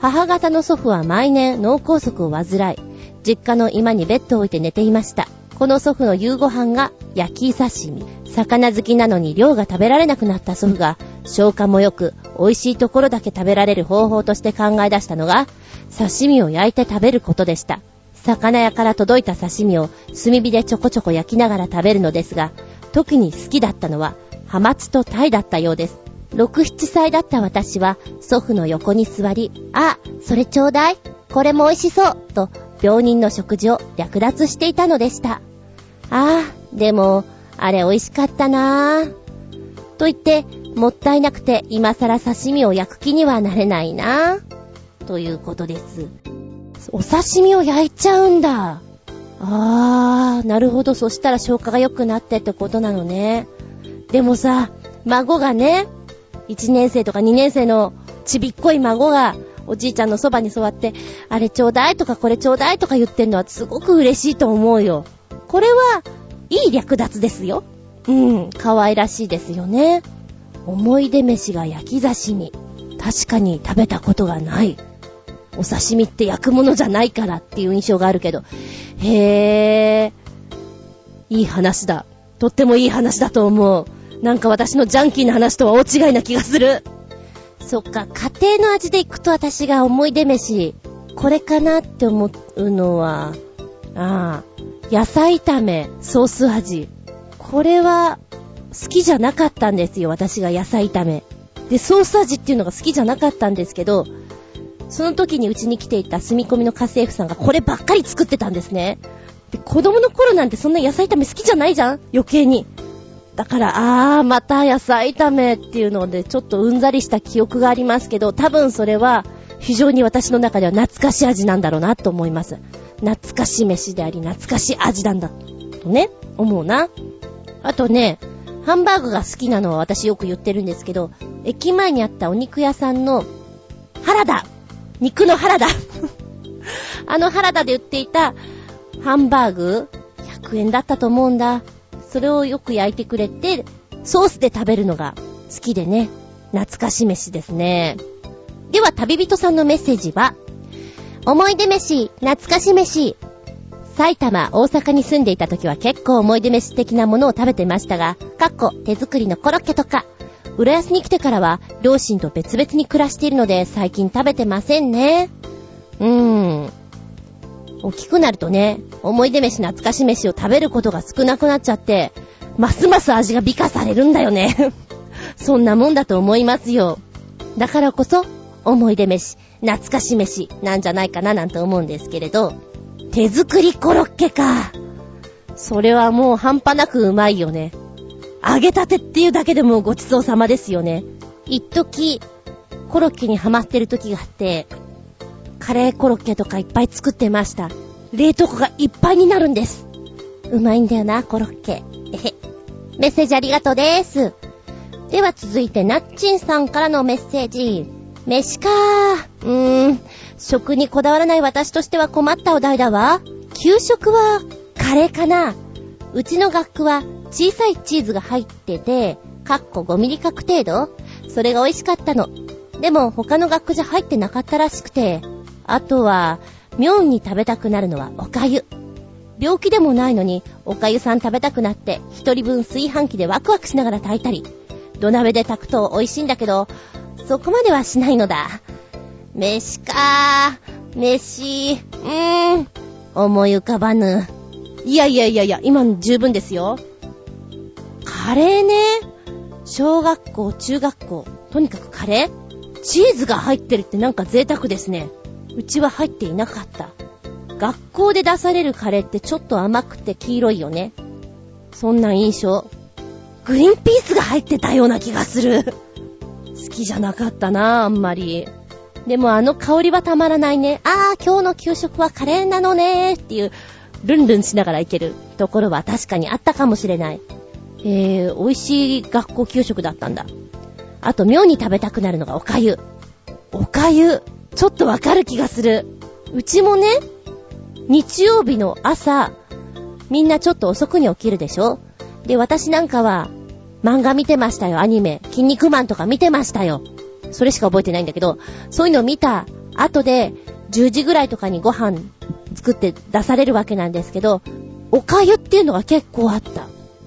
母方の祖父は毎年脳梗塞を患い、実家の今にベッドを置いて寝ていました。この祖父の夕ご飯が焼き刺身。魚好きなのに量が食べられなくなった祖父が、消化も良く、美味しいところだけ食べられる方法として考え出したのが、刺身を焼いて食べることでした。魚屋から届いた刺身を炭火でちょこちょこ焼きながら食べるのですが、特に好きだったのは、ハマツとタイだったようです。6、7歳だった私は、祖父の横に座り、あ、それちょうだい。これも美味しそう。と、病人の食事を略奪していたのでした。ああ、でも、あれ美味しかったなぁ。と言って、もったいなくて今更刺身を焼く気にはなれないなぁ。ということです。お刺身を焼いちゃうんだ。あー、なるほど。そしたら消化が良くなってってことなのね。でもさ、孫がね、1年生とか2年生のちびっこい孫が、おじいちゃんのそばに座って、あれちょうだいとかこれちょうだいとか言ってんのはすごく嬉しいと思うよ。これは、いい略奪ですよ。うん、可愛らしいですよね。思い出飯が焼き刺身。確かに食べたことがない。お刺身って焼くものじゃないからっていう印象があるけど。へー。いい話だ。とってもいい話だと思う。なんか私のジャンキーな話とは大違いな気がする。そっか、家庭の味でいくと私が思い出飯、これかなって思うのは、ああ、野菜炒め、ソース味。これは、好きじゃなかったんですよ、私が野菜炒め。で、ソース味っていうのが好きじゃなかったんですけど、その時にうちに来ていた住み込みの家政婦さんがこればっかり作ってたんですね。で、子供の頃なんてそんな野菜炒め好きじゃないじゃん余計に。だから、あー、また野菜炒めっていうので、ちょっとうんざりした記憶がありますけど、多分それは、非常に私の中では懐かしい味なんだろうなと思います。懐かし飯であり、懐かし味なんだ、とね、思うな。あとね、ハンバーグが好きなのは私よく言ってるんですけど、駅前にあったお肉屋さんの、原田肉の原田 あの原田で売っていた、ハンバーグ ?100 円だったと思うんだ。それをよく焼いてくれて、ソースで食べるのが好きでね、懐かし飯ですね。では、旅人さんのメッセージは、思い出飯、懐かし飯。埼玉、大阪に住んでいた時は結構思い出飯的なものを食べてましたが、かっこ手作りのコロッケとか、浦安に来てからは両親と別々に暮らしているので最近食べてませんね。うーん。大きくなるとね、思い出飯懐かし飯を食べることが少なくなっちゃって、ますます味が美化されるんだよね。そんなもんだと思いますよ。だからこそ、思い出飯、懐かし飯なんじゃないかななんて思うんですけれど、手作りコロッケか。それはもう半端なくうまいよね。揚げたてっていうだけでもごちそうさまですよね。一時、コロッケにハマってる時があって、カレーコロッケとかいっぱい作ってました。冷凍庫がいっぱいになるんです。うまいんだよな、コロッケ。えへ。メッセージありがとうです。では続いて、ナッチンさんからのメッセージ。飯かー。うーん。食にこだわらない私としては困ったお題だわ。給食は、カレーかな。うちの学区は小さいチーズが入ってて、かっこ5ミリ角程度それが美味しかったの。でも他の学区じゃ入ってなかったらしくて、あとは、妙に食べたくなるのはおかゆ。病気でもないのに、おかゆさん食べたくなって、一人分炊飯器でワクワクしながら炊いたり、土鍋で炊くと美味しいんだけど、そこまではしないのだ。飯かー。飯、うーん。思い浮かばぬ。いやいやいやいや、今十分ですよ。カレーね。小学校、中学校、とにかくカレーチーズが入ってるってなんか贅沢ですね。うちは入っていなかった。学校で出されるカレーってちょっと甘くて黄色いよね。そんな印象。グリーンピースが入ってたような気がする。好きじゃなかったなあんまり。でもあの香りはたまらないね。あー、今日の給食はカレーなのねーっていう、ルンルンしながらいけるところは確かにあったかもしれない。えー、美味しい学校給食だったんだ。あと、妙に食べたくなるのがおかゆ。おかゆ、ちょっとわかる気がする。うちもね、日曜日の朝、みんなちょっと遅くに起きるでしょ？で、私なんかは、漫画見てましたよ、アニメ。筋肉マンとか見てましたよ。それしか覚えてないんだけど、そういうのを見た後で、10時ぐらいとかにご飯作って出されるわけなんですけど、お粥っていうのが結構あった。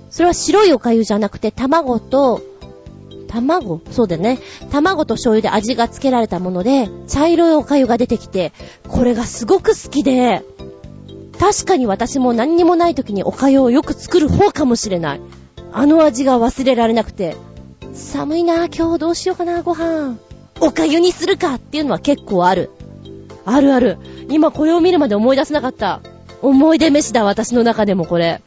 それは白いお粥じゃなくて、卵と、卵？そうだよね。卵と醤油で味がつけられたもので、茶色いお粥が出てきて、これがすごく好きで、確かに私も何にもない時にお粥をよく作る方かもしれない。あの味が忘れられなくて、寒いな今日どうしようかな、ご飯。お粥にするかっていうのは結構ある。あるある。今これを見るまで思い出せなかった。思い出飯だ、私の中でもこれ。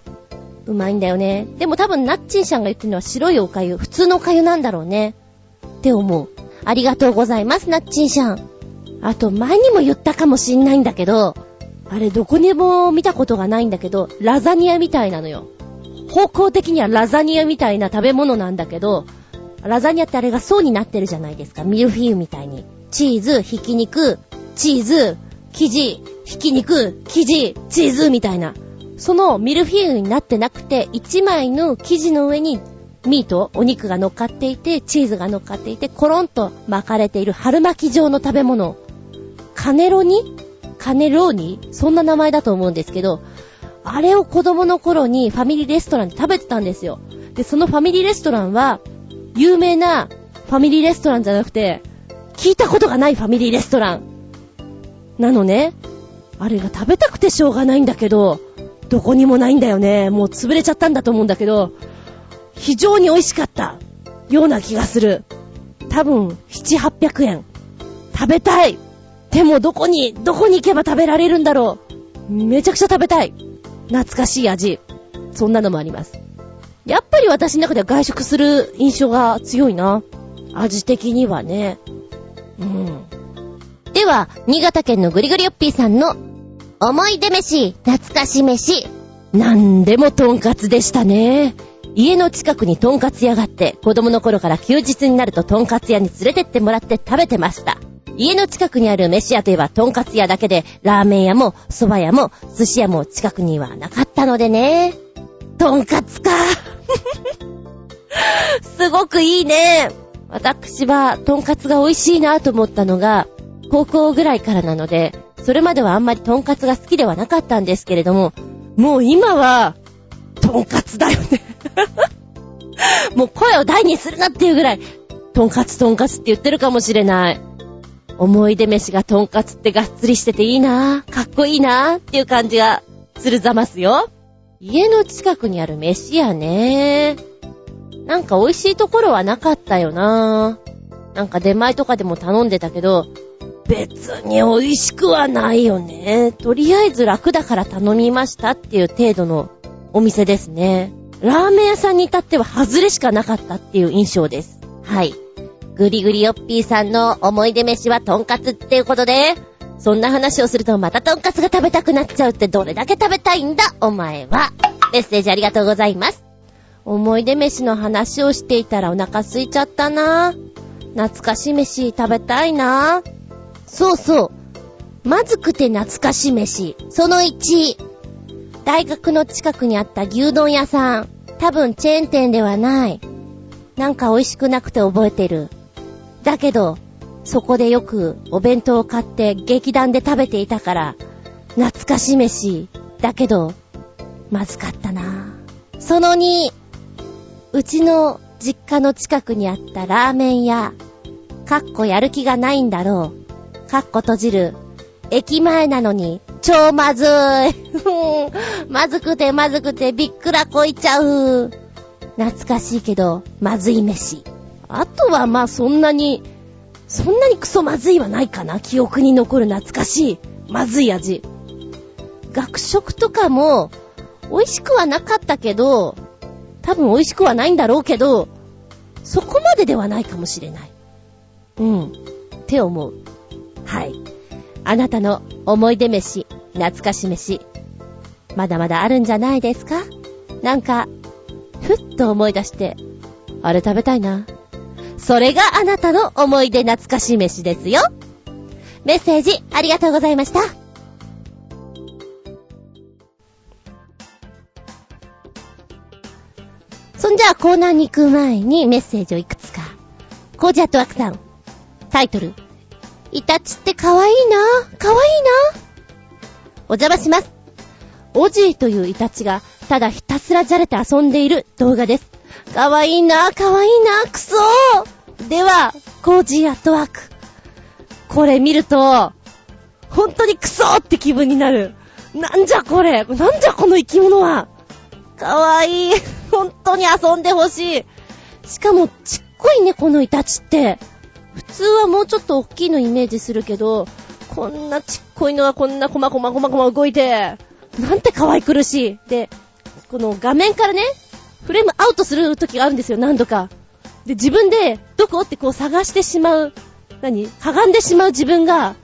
うまいんだよね。でも多分、ナッチンさんが言ってるのは白いお粥、普通のお粥なんだろうね。って思う。ありがとうございます、ナッチンさん。あと、前にも言ったかもしんないんだけど、あれどこにも見たことがないんだけど、ラザニアみたいなのよ。方向的にはラザニアみたいな食べ物なんだけど、ラザニアってあれが層になってるじゃないですか。ミルフィーユみたいに。チーズ、ひき肉、チーズ、生地、ひき肉、生地、チーズみたいな。そのミルフィーユになってなくて、1枚の生地の上にミート、お肉が乗っかっていて、チーズが乗っかっていて、コロンと巻かれている春巻き状の食べ物。カネロニカネローニ？そんな名前だと思うんですけど、あれを子供の頃にファミリーレストランで食べてたんですよ。で、そのファミリーレストランは、有名なファミリーレストランじゃなくて、聞いたことがないファミリーレストラン。なのね、あれが食べたくてしょうがないんだけど、どこにもないんだよね。もう潰れちゃったんだと思うんだけど、非常に美味しかったような気がする。多分、7、800円。食べたいでもどこに、どこに行けば食べられるんだろうめちゃくちゃ食べたい懐かしい味。そんなのもあります。やっぱり私の中では外食する印象が強いな。味的にはね。うん。では、新潟県のぐりぐりよっぴーさんの思い出飯、懐かし飯。なんでもトンカツでしたね。家の近くにトンカツ屋があって、子供の頃から休日になるとトンカツ屋に連れてってもらって食べてました。家の近くにある飯屋といえばトンカツ屋だけで、ラーメン屋も蕎麦屋も寿司屋も近くにはなかったのでね。トンカツか。すごくいいね。私はトンカツが美味しいなと思ったのが、高校ぐらいからなので、それまではあんまりトンカツが好きではなかったんですけれども、もう今は、トンカツだよね もう声を大にするなっていうぐらい、トンカツトンカツって言ってるかもしれない。思い出飯がトンカツってがっつりしてていいなかっこいいなっていう感じがするざますよ。家の近くにある飯屋ね。なんか美味しいところはなかったよなぁなんか出前とかでも頼んでたけど、別に美味しくはないよね。とりあえず楽だから頼みましたっていう程度のお店ですね。ラーメン屋さんに至っては外れしかなかったっていう印象です。はい。ぐりぐりよっぴーさんの思い出飯はトンカツっていうことで、そんな話をするとまたトンカツが食べたくなっちゃうってどれだけ食べたいんだ、お前は。メッセージありがとうございます。思い出飯の話をしていたらお腹空いちゃったな。懐かし飯食べたいな。そうそう。まずくて懐かし飯。その1。大学の近くにあった牛丼屋さん。多分チェーン店ではない。なんか美味しくなくて覚えてる。だけど、そこでよくお弁当を買って劇団で食べていたから、懐かし飯。だけど、まずかったな。その2、うちの実家の近くにあったラーメン屋。かっこやる気がないんだろう。かっこ閉じる。駅前なのに、超まずい。まずくてまずくてびっくらこいちゃう。懐かしいけど、まずい飯。あとはまあそんなに、そんなにクソまずいはないかな。記憶に残る懐かしい、まずい味。学食とかも、美味しくはなかったけど、多分美味しくはないんだろうけど、そこまでではないかもしれない。うん。って思う。はい。あなたの思い出飯、懐かし飯、まだまだあるんじゃないですか？なんか、ふっと思い出して、あれ食べたいな。それがあなたの思い出懐かし飯ですよ。メッセージありがとうございました。そんじゃあコーナーに行く前にメッセージをいくつか。コージャットワークさん。タイトル、イタチって可愛いな。可愛いな。お邪魔します。オジーというイタチが、ただひたすらじゃれて遊んでいる動画です。かわいいな、かわいいな、くそでは、コージーアットワーク。これ見ると、本当にクソって気分になる。なんじゃこれなんじゃこの生き物はかわいい。本当に遊んでほしい。しかも、ちっこいね、このイタチって。普通はもうちょっと大きいのイメージするけど、こんなちっこいのがこんなコマコマコマコマ動いて、なんて可愛くるしい。で、この画面からね、フレームアウトする時があるんですよ、何度か。で、自分で、どこってこう探してしまう、何？かがんでしまう自分が、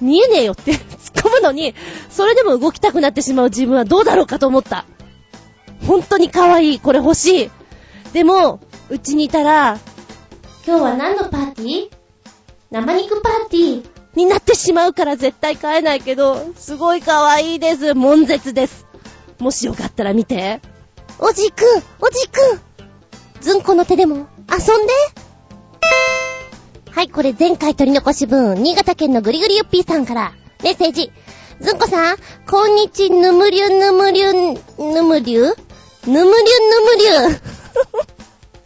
見えねえよって 突っ込むのに、それでも動きたくなってしまう自分はどうだろうかと思った。本当に可愛い。これ欲しい。でも、うちにいたら、今日は何のパーティー？生肉パーティーになってしまうから絶対買えないけど、すごい可愛いです。悶絶です。もしよかったら見て。おじくん、おじくん。ずんこの手でも遊んで。はい、これ前回取り残し分、新潟県のぐりぐりゆっぴーさんから、メッセージ。ずんこさん、こんにち、ぬむりゅぬむりゅぬむりゅぬむりゅぬむりゅ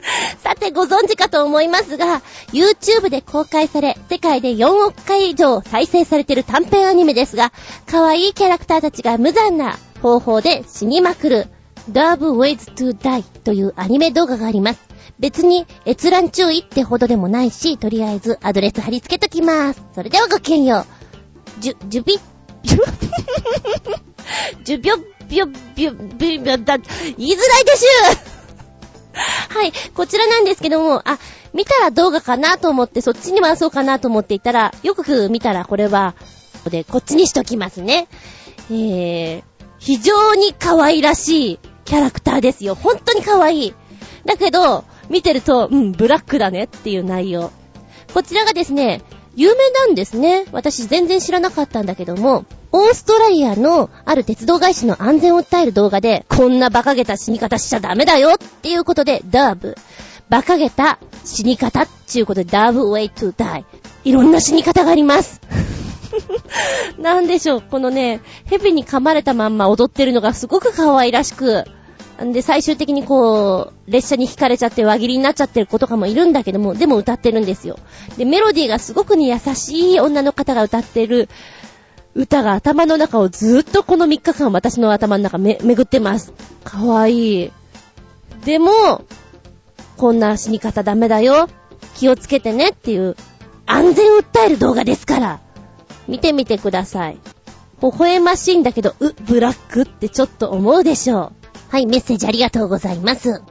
さてご存知かと思いますが、YouTube で公開され、世界で4億回以上再生されている短編アニメですが、可愛いキャラクターたちが無残な方法で死にまくる、Dove Ways to Die というアニメ動画があります。別に閲覧注意ってほどでもないし、とりあえずアドレス貼り付けときます。それではごきげんよう。じゅ、じゅび、びゅ、じゅびょ、びょ、びょ、びょ、びょ、だ、言いづらいでしゅはい、こちらなんですけども、あ、見たら動画かなと思って、そっちに回そうかなと思っていたら、よく見たらこれは、こ,こで、こっちにしときますね。えー、非常に可愛らしいキャラクターですよ。本当に可愛い。だけど、見てると、うん、ブラックだねっていう内容。こちらがですね、有名なんですね。私全然知らなかったんだけども、オーストラリアのある鉄道会社の安全を訴える動画で、こんな馬鹿げた死に方しちゃダメだよっていうことで、ダーブ。馬鹿げた死に方っていうことで、ダーブウェイトダイ。いろんな死に方があります。なんでしょう、このね、蛇に噛まれたまんま踊ってるのがすごく可愛らしく、んで、最終的にこう、列車に引かれちゃって輪切りになっちゃってる子とかもいるんだけども、でも歌ってるんですよ。で、メロディーがすごくね、優しい女の方が歌ってる歌が頭の中をずーっとこの3日間私の頭の中め、巡ってます。かわいい。でも、こんな死に方ダメだよ。気をつけてねっていう、安全を訴える動画ですから。見てみてください。微笑ましいんだけど、う、ブラックってちょっと思うでしょう。はい、メッセージありがとうございます。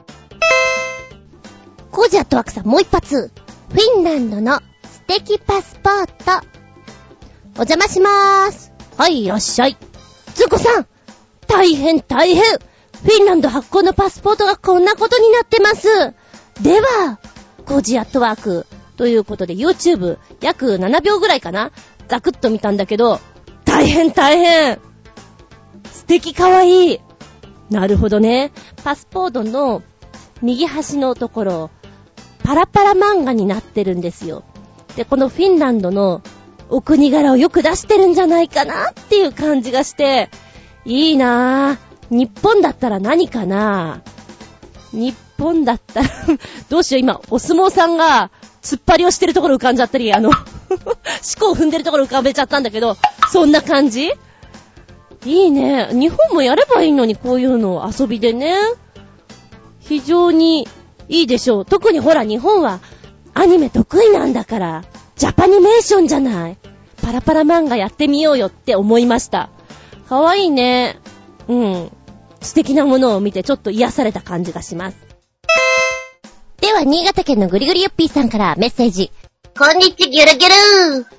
コージアットワークさんもう一発。フィンランドの素敵パスポート。お邪魔しまーす。はい、いらっしゃい。ズコさん大変大変フィンランド発行のパスポートがこんなことになってます。では、コージアットワーク。ということで YouTube 約7秒ぐらいかなザクッと見たんだけど、大変大変素敵かわいいなるほどね。パスポートの右端のところ、パラパラ漫画になってるんですよ。で、このフィンランドのお国柄をよく出してるんじゃないかなっていう感じがして、いいなぁ。日本だったら何かなぁ日本だったら、どうしよう今、お相撲さんが突っ張りをしてるところ浮かんじゃったり、あの、思考を踏んでるところ浮かべちゃったんだけど、そんな感じ？いいね。日本もやればいいのに、こういうのを遊びでね。非常にいいでしょう。特にほら、日本はアニメ得意なんだから、ジャパニメーションじゃない。パラパラ漫画やってみようよって思いました。かわいいね。うん。素敵なものを見てちょっと癒された感じがします。では、新潟県のぐりぐりゆっぴーさんからメッセージ。こんにちは、ギュルギュル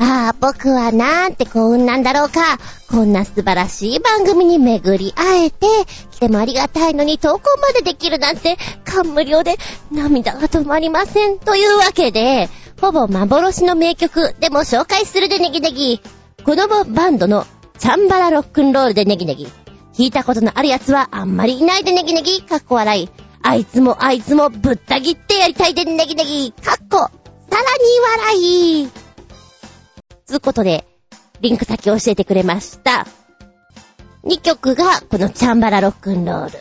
ああ、僕はなんて幸運なんだろうか。こんな素晴らしい番組に巡り会えて、来てもありがたいのに投稿までできるなんて、感無量で涙が止まりません。というわけで、ほぼ幻の名曲でも紹介するでネギネギ。このバンドのチャンバラロックンロールでネギネギ。聞いたことのあるやつはあんまりいないでネギネギ。かっこ笑い。あいつもあいつもぶった切ってやりたいでネギネギ。かっこ、さらに笑い。つうことで、リンク先教えてくれました。2曲がこのチャンバラロックンロール。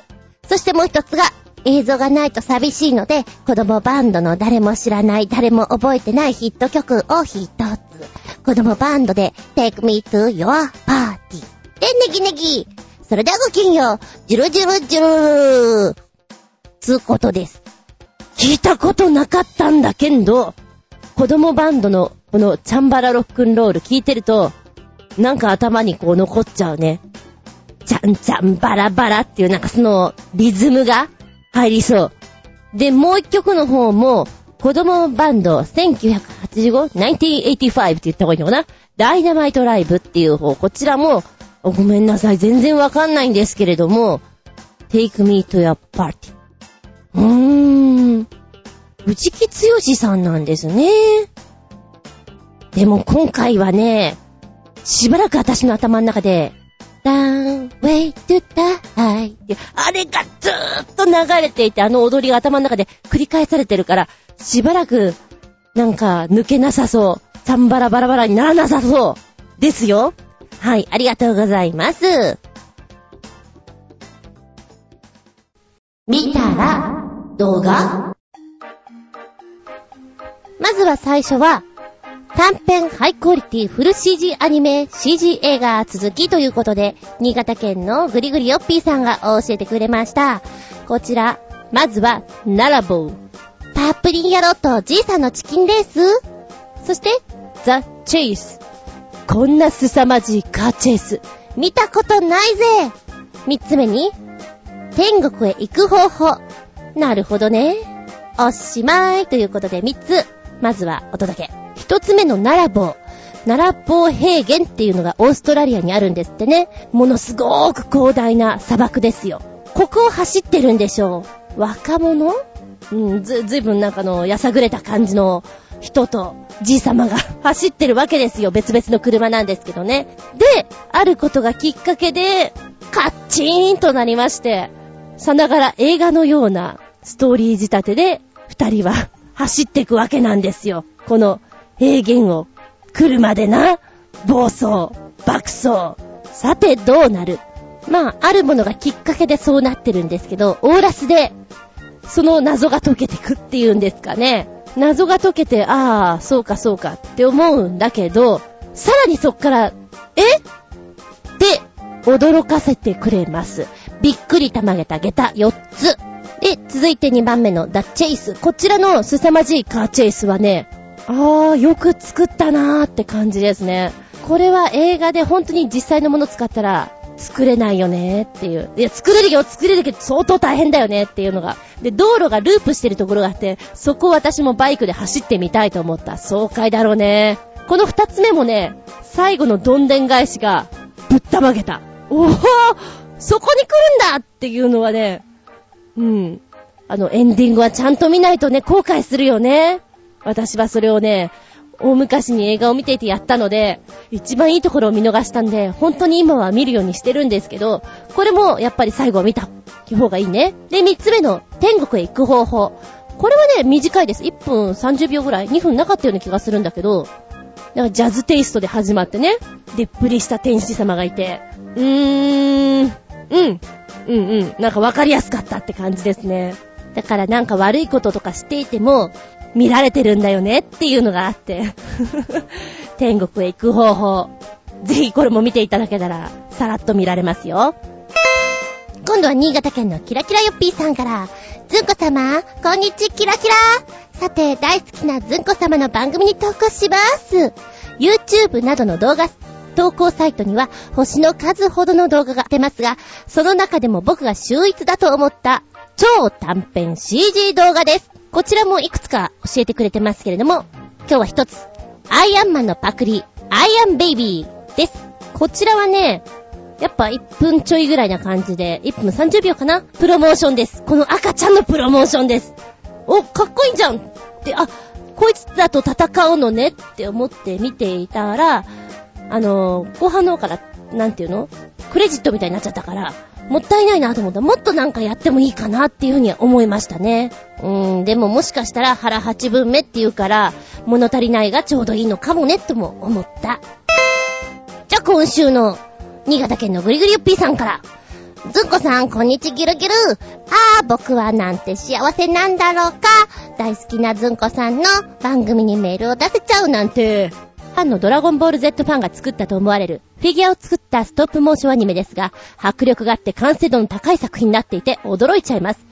そしてもう一つが映像がないと寂しいので子供バンドの誰も知らない誰も覚えてないヒット曲を一つ。子供バンドで Take Me to Your Party でネギネギ。それではごきんよう。ジュルジュルジュルつうことです。聞いたことなかったんだけど、子供バンドのこのチャンバラロックンロール聞いてると、なんか頭にこう残っちゃうね。チャンチャンバラバラっていうなんかそのリズムが入りそう。で、もう一曲の方も、子供バンド 1985?1985 って言った方がいいのかなダイナマイトライブっていう方、こちらも、ごめんなさい、全然わかんないんですけれども、Take Me to Your Party。うーん。藤木剛さんなんですね。でも今回はね、しばらく私の頭の中で、Down, way to die あれがずーっと流れていて、あの踊りが頭の中で繰り返されてるから、しばらく、なんか抜けなさそう。サンバラバラバラにならなさそう。ですよ。はい、ありがとうございます。見たら、動画？まずは最初は、短編ハイクオリティフル CG アニメ CG 映画続きということで、新潟県のぐりぐりよっぴーさんが教えてくれました。こちら、まずは、ナラボー。パープリン野郎とじいさんのチキンレースそして、ザ・チェイス。こんな凄まじいカーチェイス。見たことないぜ三つ目に、天国へ行く方法。なるほどね。おしまいということで三つ、まずはお届け。一つ目のナラボー。ナラボー平原っていうのがオーストラリアにあるんですってね。ものすごーく広大な砂漠ですよ。ここを走ってるんでしょう。若者？うん、ず、ずいぶんなんかの、やさぐれた感じの人と、じいさまが 走ってるわけですよ。別々の車なんですけどね。で、あることがきっかけで、カッチーンとなりまして、さながら映画のようなストーリー仕立てで、二人は 走っていくわけなんですよ。この平原を、車でな、暴走、爆走。さて、どうなる？まあ、あるものがきっかけでそうなってるんですけど、オーラスで、その謎が解けてくっていうんですかね。謎が解けて、ああ、そうかそうかって思うんだけど、さらにそっから、え？って驚かせてくれます。びっくりたまげた下駄4つ。で、続いて2番目のダッチェイス。こちらの凄まじいカーチェイスはね、あー、よく作ったなーって感じですね。これは映画で本当に実際のもの使ったら作れないよねっていう。いや、作れるよ、作れるけど相当大変だよねっていうのが。で、道路がループしてるところがあって、そこを私もバイクで走ってみたいと思った。爽快だろうね。この二つ目もね、最後のどんでん返しがぶったまげた。おおそこに来るんだっていうのはね、うん。あの、エンディングはちゃんと見ないとね、後悔するよね。私はそれをね、大昔に映画を見ていてやったので、一番いいところを見逃したんで、本当に今は見るようにしてるんですけど、これもやっぱり最後は見た方がいいね。で、三つ目の天国へ行く方法。これはね、短いです。1分30秒ぐらい ?2 分なかったような気がするんだけど、なんかジャズテイストで始まってね、でっぷりした天使様がいて、うーん、うん、うんうん、なんかわかりやすかったって感じですね。だからなんか悪いこととかしていても、見られてるんだよねっていうのがあって。天国へ行く方法。ぜひこれも見ていただけたら、さらっと見られますよ。今度は新潟県のキラキラヨッピーさんから、ずんこ様、こんにちキラキラさて、大好きなずんこ様の番組に投稿します。YouTube などの動画投稿サイトには星の数ほどの動画が出ますが、その中でも僕が秀逸だと思った超短編 CG 動画です。こちらもいくつか教えてくれてますけれども、今日は一つ、アイアンマンのパクリ、アイアンベイビーです。こちらはね、やっぱ1分ちょいぐらいな感じで、1分30秒かな？プロモーションです。この赤ちゃんのプロモーションです。お、かっこいいじゃんって、あ、こいつだと戦うのねって思って見ていたら、あのー、後半の方から、なんていうの？クレジットみたいになっちゃったから、もったいないなと思った。もっとなんかやってもいいかなっていうふうに思いましたね。うーん、でももしかしたら腹8分目っていうから、物足りないがちょうどいいのかもね、とも思った。じゃあ今週の新潟県のぐりぐりゆっぴーさんから。ずんこさん、こんにちぎるぎる。あー、僕はなんて幸せなんだろうか。大好きなずんこさんの番組にメールを出せちゃうなんて。ファンのドラゴンボール Z ファンが作ったと思われるフィギュアを作ったストップモーションアニメですが、迫力があって完成度の高い作品になっていて驚いちゃいます。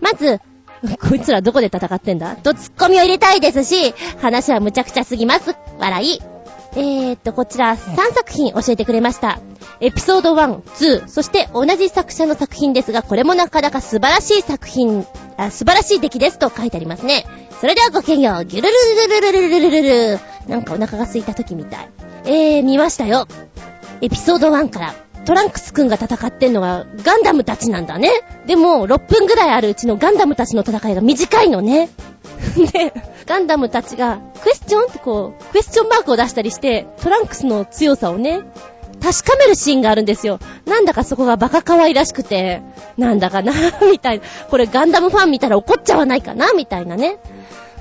まず、こいつらどこで戦ってんだ？とツッコミを入れたいですし、話はむちゃくちゃすぎます。笑い。えーと、こちら3作品教えてくれました。エピソード1、2、そして同じ作者の作品ですが、これもなかなか素晴らしい作品、あ素晴らしい出来ですと書いてありますね。それではごきげんよう、ギュルルルルルルルルルルルなんかお腹が空いた時みたい。えー、見ましたよ。エピソード1から。トランクスくんが戦ってんのはガンダムたちなんだね。でも、6分ぐらいあるうちのガンダムたちの戦いが短いのね。で、ガンダムたちが、クエスチョンってこう、クエスチョンマークを出したりして、トランクスの強さをね、確かめるシーンがあるんですよ。なんだかそこがバカ可愛らしくて、なんだかな、みたいな。これガンダムファン見たら怒っちゃわないかな、みたいなね。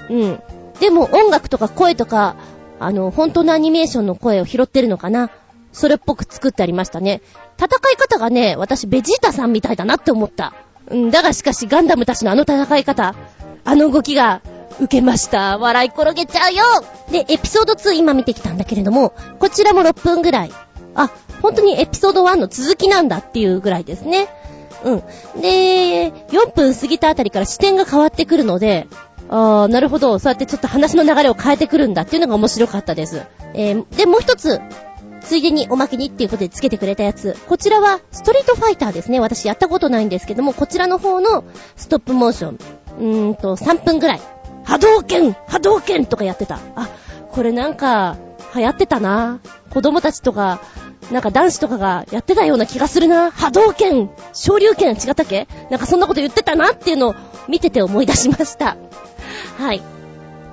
うん。でも音楽とか声とか、あの、本当のアニメーションの声を拾ってるのかな。それっぽく作ってありましたね。戦い方がね、私ベジータさんみたいだなって思った。うん、だがしかしガンダムたちのあの戦い方、あの動きが受けました。笑い転げちゃうよで、エピソード2今見てきたんだけれども、こちらも6分ぐらい。あ、本当にエピソード1の続きなんだっていうぐらいですね。うん。で、4分過ぎたあたりから視点が変わってくるので、あー、なるほど。そうやってちょっと話の流れを変えてくるんだっていうのが面白かったです。えー、で、もう一つ、ついでにおまけにっていうことでつけてくれたやつ。こちらは、ストリートファイターですね。私やったことないんですけども、こちらの方のストップモーション。うーんと、3分ぐらい。波動拳波動拳とかやってた。あ、これなんか、流行ってたな。子供たちとか、なんか男子とかがやってたような気がするな。波動拳昇竜拳違ったっけ？なんかそんなこと言ってたなっていうのを見てて思い出しました。はい。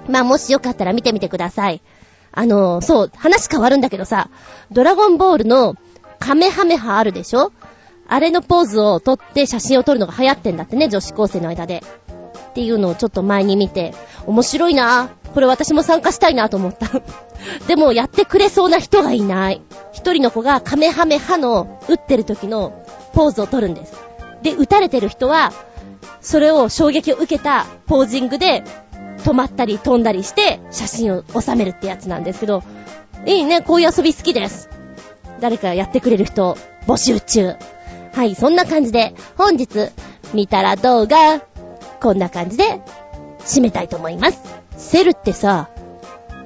まあもしよかったら見てみてください。あの、そう、話変わるんだけどさ、ドラゴンボールのカメハメハあるでしょ？あれのポーズを撮って写真を撮るのが流行ってんだってね、女子高生の間で。っていうのをちょっと前に見て、面白いなこれ私も参加したいなと思った。でもやってくれそうな人がいない。一人の子がカメハメハの打ってる時のポーズを撮るんです。で、打たれてる人は、それを衝撃を受けたポージングで止まったり飛んだりして写真を収めるってやつなんですけど、いいね、こういう遊び好きです。誰かやってくれる人、募集中。はい、そんな感じで、本日、見たら動画、こんな感じで、締めたいと思います。セルってさ、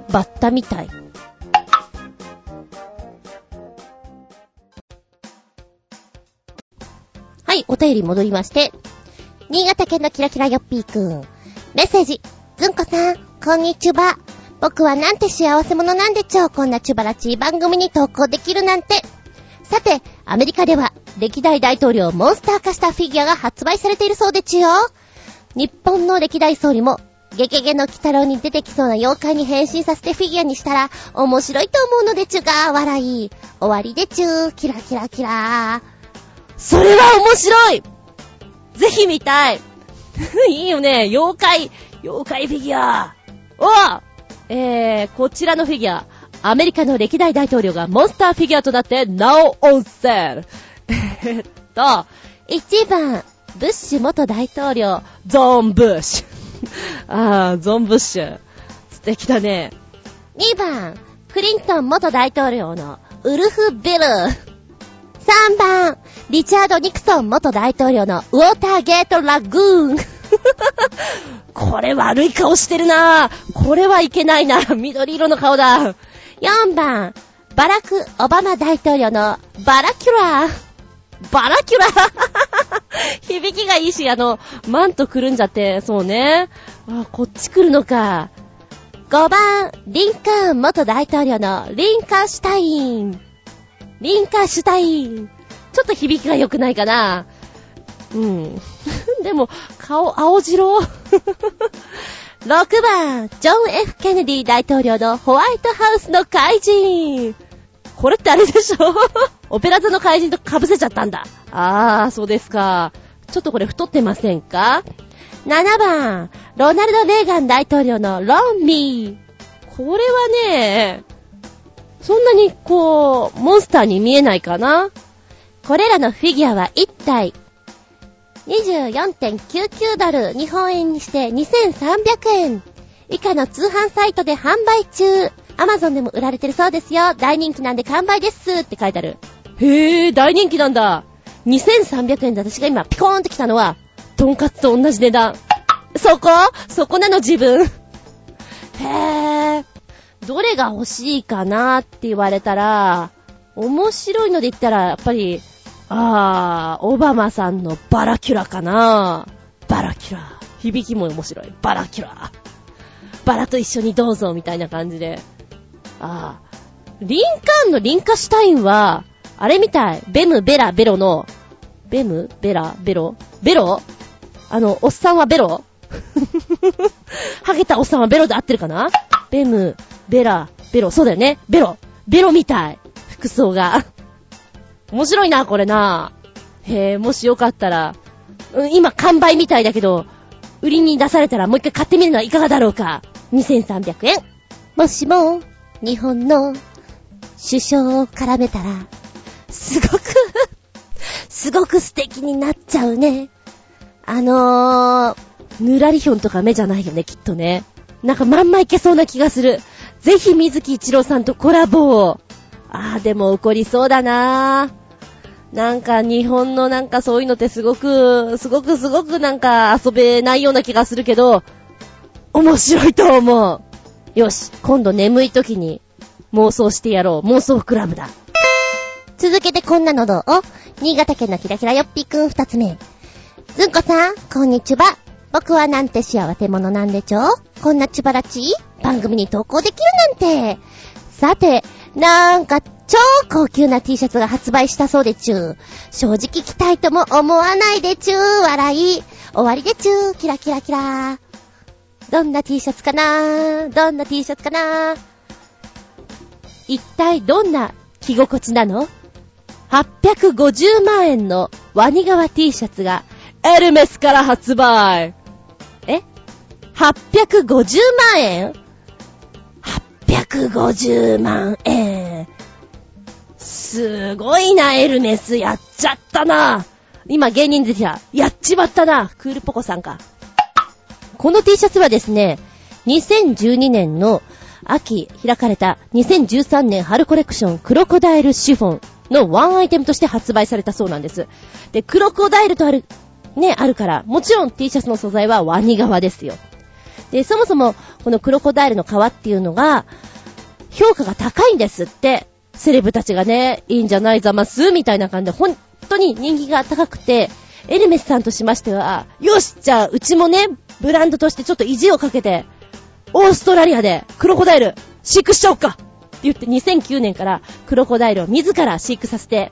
バッタみたい。はい、お便り戻りまして。新潟県のキラキラヨッピーくん。メッセージ。ずんこさん、こんにちは。僕はなんて幸せ者なんでちょう。こんなチュバラチー番組に投稿できるなんて。さて、アメリカでは、歴代大統領モンスター化したフィギュアが発売されているそうでちよ。日本の歴代総理も、ゲゲゲの鬼太郎に出てきそうな妖怪に変身させてフィギュアにしたら、面白いと思うのでちゅが、笑い。終わりでちゅキラキラキラーそれは面白い！ぜひ見たい！いいよね、妖怪、妖怪フィギュア。お!えー、こちらのフィギュア、アメリカの歴代大統領がモンスターフィギュアとなって、now on sale! えっと、1番、ブッシュ元大統領、ゾーンブッシュ。あー、ゾーンブッシュ。素敵だね。2番、クリントン元大統領のウルフ・ビル。3番、リチャード・ニクソン元大統領のウォーターゲート・ラグーン。これ悪い顔してるなこれはいけないな 緑色の顔だ。4番、バラク・オバマ大統領のバラキュラー。バラキュラ 響きがいいし、あの、マントくるんじゃって、そうね。あ、こっち来るのか。5番、リンカーン元大統領のリンカーシュタイン。リンカーシュタイン。ちょっと響きが良くないかな。うん。でも、顔、青白 ?6 番、ジョン・ F・ ケネディ大統領のホワイトハウスの怪人。これってあれでしょ？オペラ座の怪人と被せちゃったんだ。あー、そうですか。ちょっとこれ太ってませんか ?7 番、ロナルド・レーガン大統領のロンミー。これはね、そんなにこう、モンスターに見えないかな？これらのフィギュアは1体？24.99ドル、日本円にして2300円。以下の通販サイトで販売中。アマゾンでも売られてるそうですよ。大人気なんで完売ですって書いてある。へぇ、大人気なんだ。2300円で私が今ピコーンって来たのは、とんかつと同じ値段。そこ？そこなの自分。へぇ。どれが欲しいかなって言われたら、面白いので言ったら、やっぱり、あー、オバマさんのバラキュラかなバラキュラ。響きも面白い。バラキュラ。バラと一緒にどうぞ、みたいな感じで。あー。リンカーンのリンカシュタインは、あれみたい。ベム、ベラ、ベロの、ベム、ベラ、ベロ？ベロ？あの、おっさんはベロ？ハゲたおっさんはベロで合ってるかな？ベム、ベラ、ベロ、そうだよね。ベロ。ベロみたい。服装が。面白いな、これな。へえ、もしよかったら、うん、今完売みたいだけど、売りに出されたらもう一回買ってみるのはいかがだろうか。2300円。もしも、日本の首相を絡めたら、すごく すごく素敵になっちゃうね。あのー、ぬらりひょんとか目じゃないよね、きっとね。なんかまんまいけそうな気がする。ぜひ水木一郎さんとコラボを。あー、でも起こりそうだななんか日本のなんかそういうのってすごく、すごくすごくなんか遊べないような気がするけど、面白いと思う。よし、今度眠い時に妄想してやろう。妄想クラブだ。続けてこんなのどう新潟県のキラキラよっぴくん二つ目。ずんこさん、こんにちは。僕はなんて幸せ者なんでちょこんなちばらち番組に投稿できるなんて。さて、なんか、超高級な T シャツが発売したそうでちゅう。正直着たいとも思わないでちゅう。笑い。終わりでちゅう。キラキラキラ。どんな T シャツかな？どんな T シャツかな？一体どんな着心地なの ?850 万円のワニ革 T シャツがエルメスから発売。え ?850 万円？850万円。すごいな、エルメス。やっちゃったな。今芸人出てた。やっちまったな。クールポコさんか。この T シャツはですね、2012年の秋開かれた2013年春コレクションクロコダイルシフォンのワンアイテムとして発売されたそうなんです。で、クロコダイルとある、ね、あるから、もちろん T シャツの素材はワニ革ですよ。で、そもそも、このクロコダイルの皮っていうのが、評価が高いんですって。セレブたちがね、いいんじゃないざますみたいな感じで、本当に人気が高くて、エルメスさんとしましては、よしじゃあ、うちもね、ブランドとしてちょっと意地をかけて、オーストラリアでクロコダイル飼育しちゃおうかって言って2009年からクロコダイルを自ら飼育させて、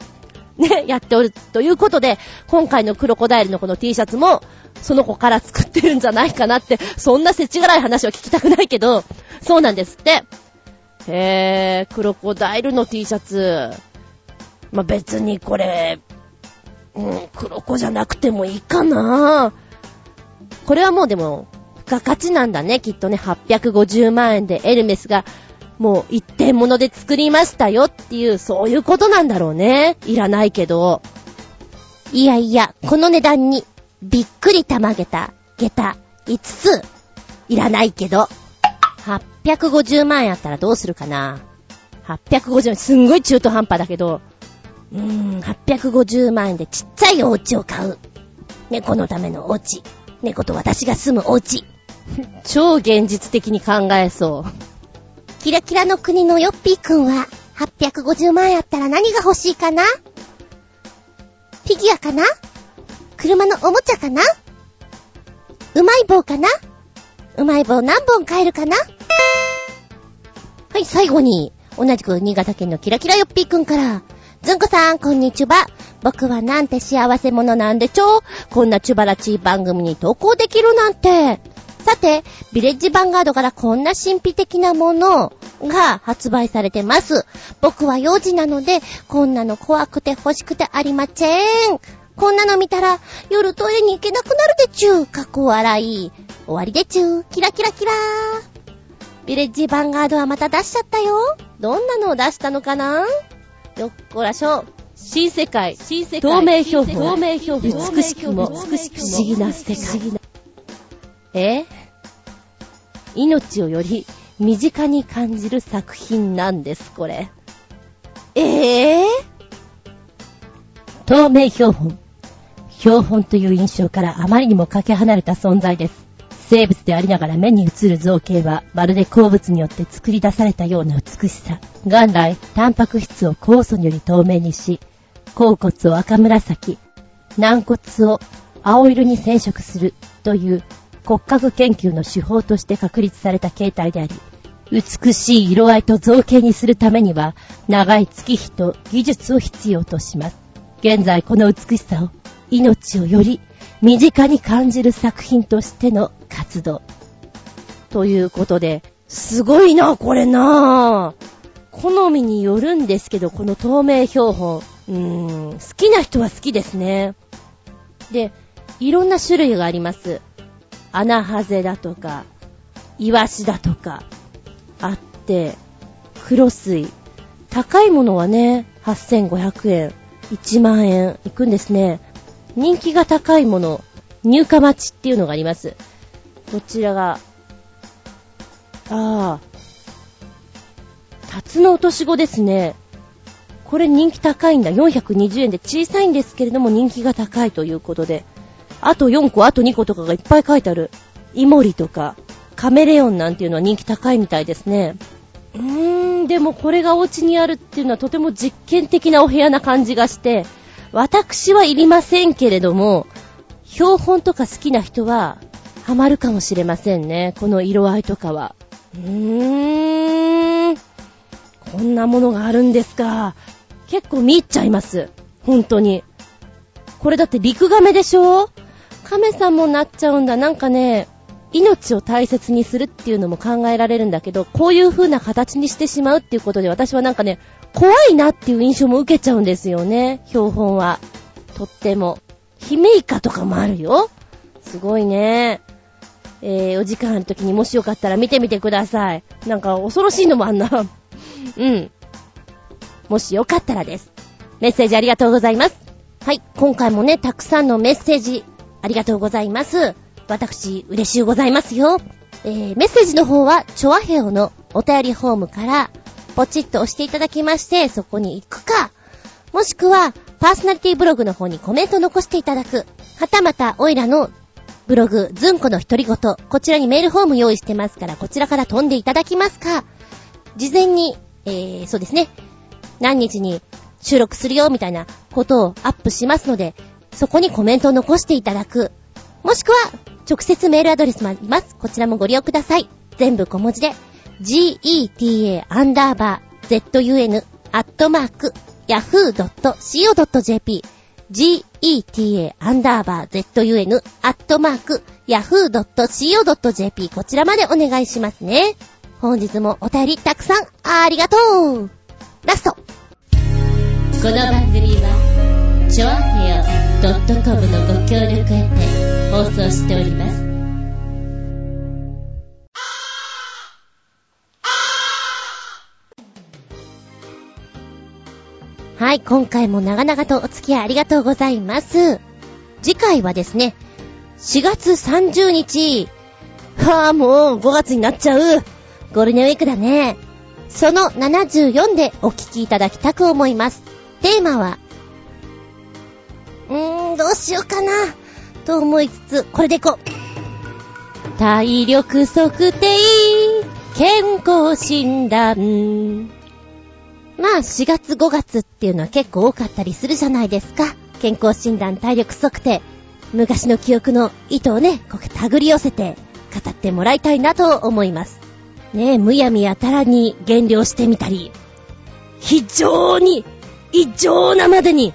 ね、やっておるということで、今回のクロコダイルのこの T シャツも、その子から作ってるんじゃないかなって、そんな世知辛い話を聞きたくないけど、そうなんですって。へぇー、クロコダイルの T シャツ。まあ、別にこれ、うん、黒子じゃなくてもいいかなぁこれはもうでも、付加価値なんだね、きっとね。850万円でエルメスが、もう一点物で作りましたよっていう、そういうことなんだろうね。いらないけど。いやいや、この値段に、びっくりたまげた、下駄、5つ、いらないけど。850万円あったらどうするかな ?850 万、すんごい中途半端だけど、うーん、850万円でちっちゃいお家を買う。猫のためのお家。猫と私が住むお家。超現実的に考えそう。キラキラの国のヨッピーくんは、850万円あったら何が欲しいかな？フィギュアかな？車のおもちゃかな？うまい棒かな？うまい棒何本買えるかな？はい、最後に、同じく新潟県のキラキラヨッピーくんから、ずんこさん、こんにちは。僕はなんて幸せ者なんでちょこんなチュバラチー番組に投稿できるなんて。さて、ビレッジヴァンガードからこんな神秘的なものが発売されてます。僕は幼児なので、こんなの怖くて欲しくてありません。こんなの見たら、夜トイレに行けなくなるでちゅう。かっこ笑い。終わりでちゅう。キラキラキラー。ビレッジヴァンガードはまた出しちゃったよ。どんなのを出したのかな？よっこらしょ。新世界、新世界、透明標本、透明標本、美しくも、美しく不思議な世界。え？命をより身近に感じる作品なんです、これ。ええー、透明標本。標本という印象からあまりにもかけ離れた存在です。生物でありながら目に映る造形はまるで鉱物によって作り出されたような美しさ。元来、タンパク質を酵素により透明にし、甲骨を赤紫、軟骨を青色に染色するという骨格研究の手法として確立された形態であり、美しい色合いと造形にするためには、長い月日と技術を必要とします。現在この美しさを、命をより身近に感じる作品としての活動。ということで、すごいな、これな好みによるんですけど、この透明標本。うーん、好きな人は好きですね。で、いろんな種類があります。穴ハゼだとか、イワシだとか、あって、黒水。高いものはね、8500円、1万円いくんですね。人気が高いもの、入荷待ちっていうのがあります。こちらが、ああ、タツノオトシゴですね。これ人気高いんだ。420円で小さいんですけれども人気が高いということで。あと4個、あと2個とかがいっぱい書いてある。イモリとか、カメレオンなんていうのは人気高いみたいですね。うーん、でもこれがお家にあるっていうのはとても実験的なお部屋な感じがして、私はいりませんけれども、標本とか好きな人は、ハマるかもしれませんね。この色合いとかは。うーん。こんなものがあるんですか。結構見入っちゃいます。本当に。これだって陸亀でしょ亀さんもなっちゃうんだ。なんかね、命を大切にするっていうのも考えられるんだけど、こういう風な形にしてしまうっていうことで私はなんかね、怖いなっていう印象も受けちゃうんですよね、標本は。とっても。ヒメイカとかもあるよ。すごいね。えー、お時間ある時にもしよかったら見てみてください。なんか恐ろしいのもあんな。うん。もしよかったらです。メッセージありがとうございます。はい、今回もね、たくさんのメッセージありがとうございます。私、嬉しゅうございますよ。えー、メッセージの方は、チョアヘオのお便りフォームから、ポチッと押していただきまして、そこに行くか、もしくは、パーソナリティブログの方にコメント残していただく、はたまた、オイラのブログ、ズンコの独り言、こちらにメールフォーム用意してますから、こちらから飛んでいただきますか、事前に、えー、そうですね、何日に収録するよ、みたいなことをアップしますので、そこにコメントを残していただく。もしくは、直接メールアドレスもあります。こちらもご利用ください。全部小文字で、geta アンダーバー zun アットマーク yahoo.co.jp geta アンダーバー zun アットマーク yahoo.co.jp こちらまでお願いしますね。本日もお便りたくさんありがとうラストこの番組は、ちょあへよ .com のご協力へて放送しております。はい、今回も長々とお付き合いありがとうございます。次回はですね、4月30日。はぁ、もう5月になっちゃう。ゴールデンウィークだね。その74でお聞きいただきたく思います。テーマは、うーん、どうしようかな、と思いつつ、これでいこう。体力測定、健康診断。まあ、4月5月っていうのは結構多かったりするじゃないですか。健康診断、体力測定。昔の記憶の糸をね、こう手繰り寄せて語ってもらいたいなと思います。ねえ、むやみやたらに減量してみたり、非常に、異常なまでに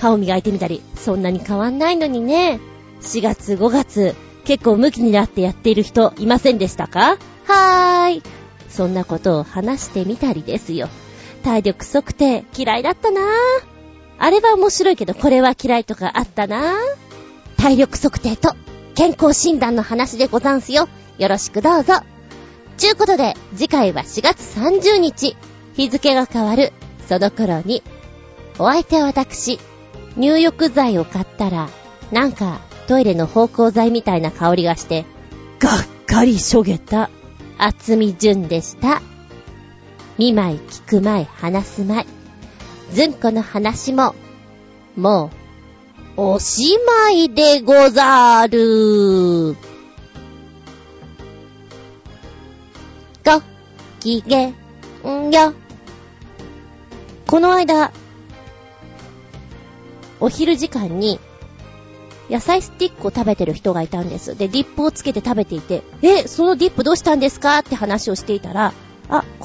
歯を磨いてみたり、そんなに変わんないのにね。4月5月、結構ムキになってやっている人いませんでしたか？はーい。そんなことを話してみたりですよ。体力測定嫌いだったなぁ。あれは面白いけどこれは嫌いとかあったなぁ。体力測定と健康診断の話でござんすよ。よろしくどうぞ。ちゅうことで、次回は4月30日、日付が変わる、その頃に、お相手は私、入浴剤を買ったら、なんかトイレの芳香剤みたいな香りがして、がっかりしょげた、厚み純でした。見舞い聞く舞い話す舞い。ずんこの話も、もう、おしまいでござる。ご、きげんよ。この間、お昼時間に、野菜スティックを食べてる人がいたんです。で、ディップをつけて食べていて、え、そのディップどうしたんですか？って話をしていたら、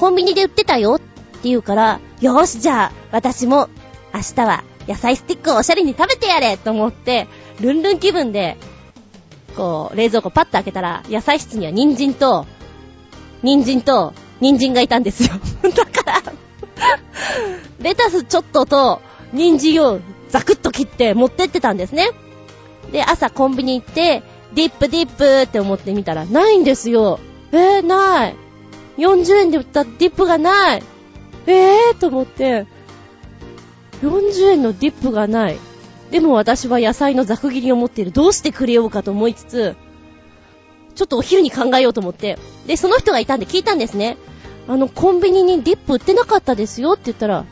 コンビニで売ってたよって言うから、よし、じゃあ、私も、明日は野菜スティックをおしゃれに食べてやれと思って、ルンルン気分で、こう、冷蔵庫パッと開けたら、野菜室には人参と、人参と、人参がいたんですよ。だからレタスちょっとと、人参をザクッと切って持ってってたんですね。で、朝コンビニ行って、ディップディップって思ってみたら、ないんですよ。えー、ない。40円で売ったディップがない。えーと思って、40円のディップがない。でも私は野菜のざく切りを持っている。どうしてくれようかと思いつつ、ちょっとお昼に考えようと思って。で、その人がいたんで聞いたんですね。あの、コンビニにディップ売ってなかったですよって言ったら、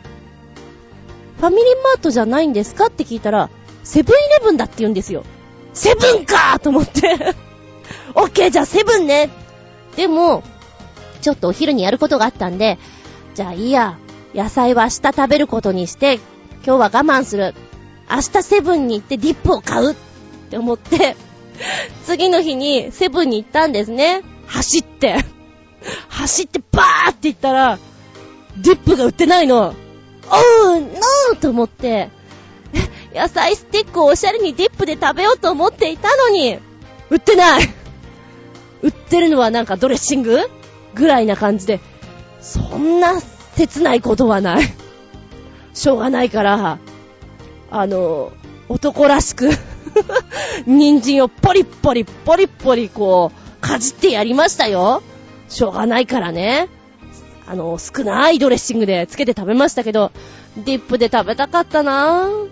ファミリーマートじゃないんですかって聞いたら、セブンイレブンだって言うんですよ。セブンかと思って オッケーじゃあセブンね。でも、ちょっとお昼にやることがあったんで、じゃあいいや、野菜は明日食べることにして、今日は我慢する。明日セブンに行ってディップを買うって思って、次の日にセブンに行ったんですね。走って。走ってバーって行ったら、ディップが売ってないの。おう、ノーと思って、野菜スティックをおしゃれにディップで食べようと思っていたのに、売ってない売ってるのはなんかドレッシングぐらいな感じで、そんな切ないことはない。しょうがないから、あの、男らしく人参をポリポリポリポリこう、かじってやりましたよ。しょうがないからね。あの、少ないドレッシングでつけて食べましたけど、ディップで食べたかったなぁ。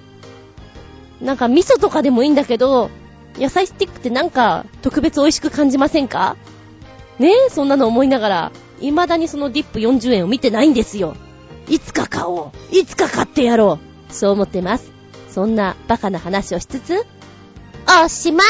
なんか味噌とかでもいいんだけど、野菜スティックってなんか特別美味しく感じませんか？ねえ、そんなの思いながら、未だにそのディップ40円を見てないんですよ。いつか買おう。いつか買ってやろう。そう思ってます。そんなバカな話をしつつ、おしまい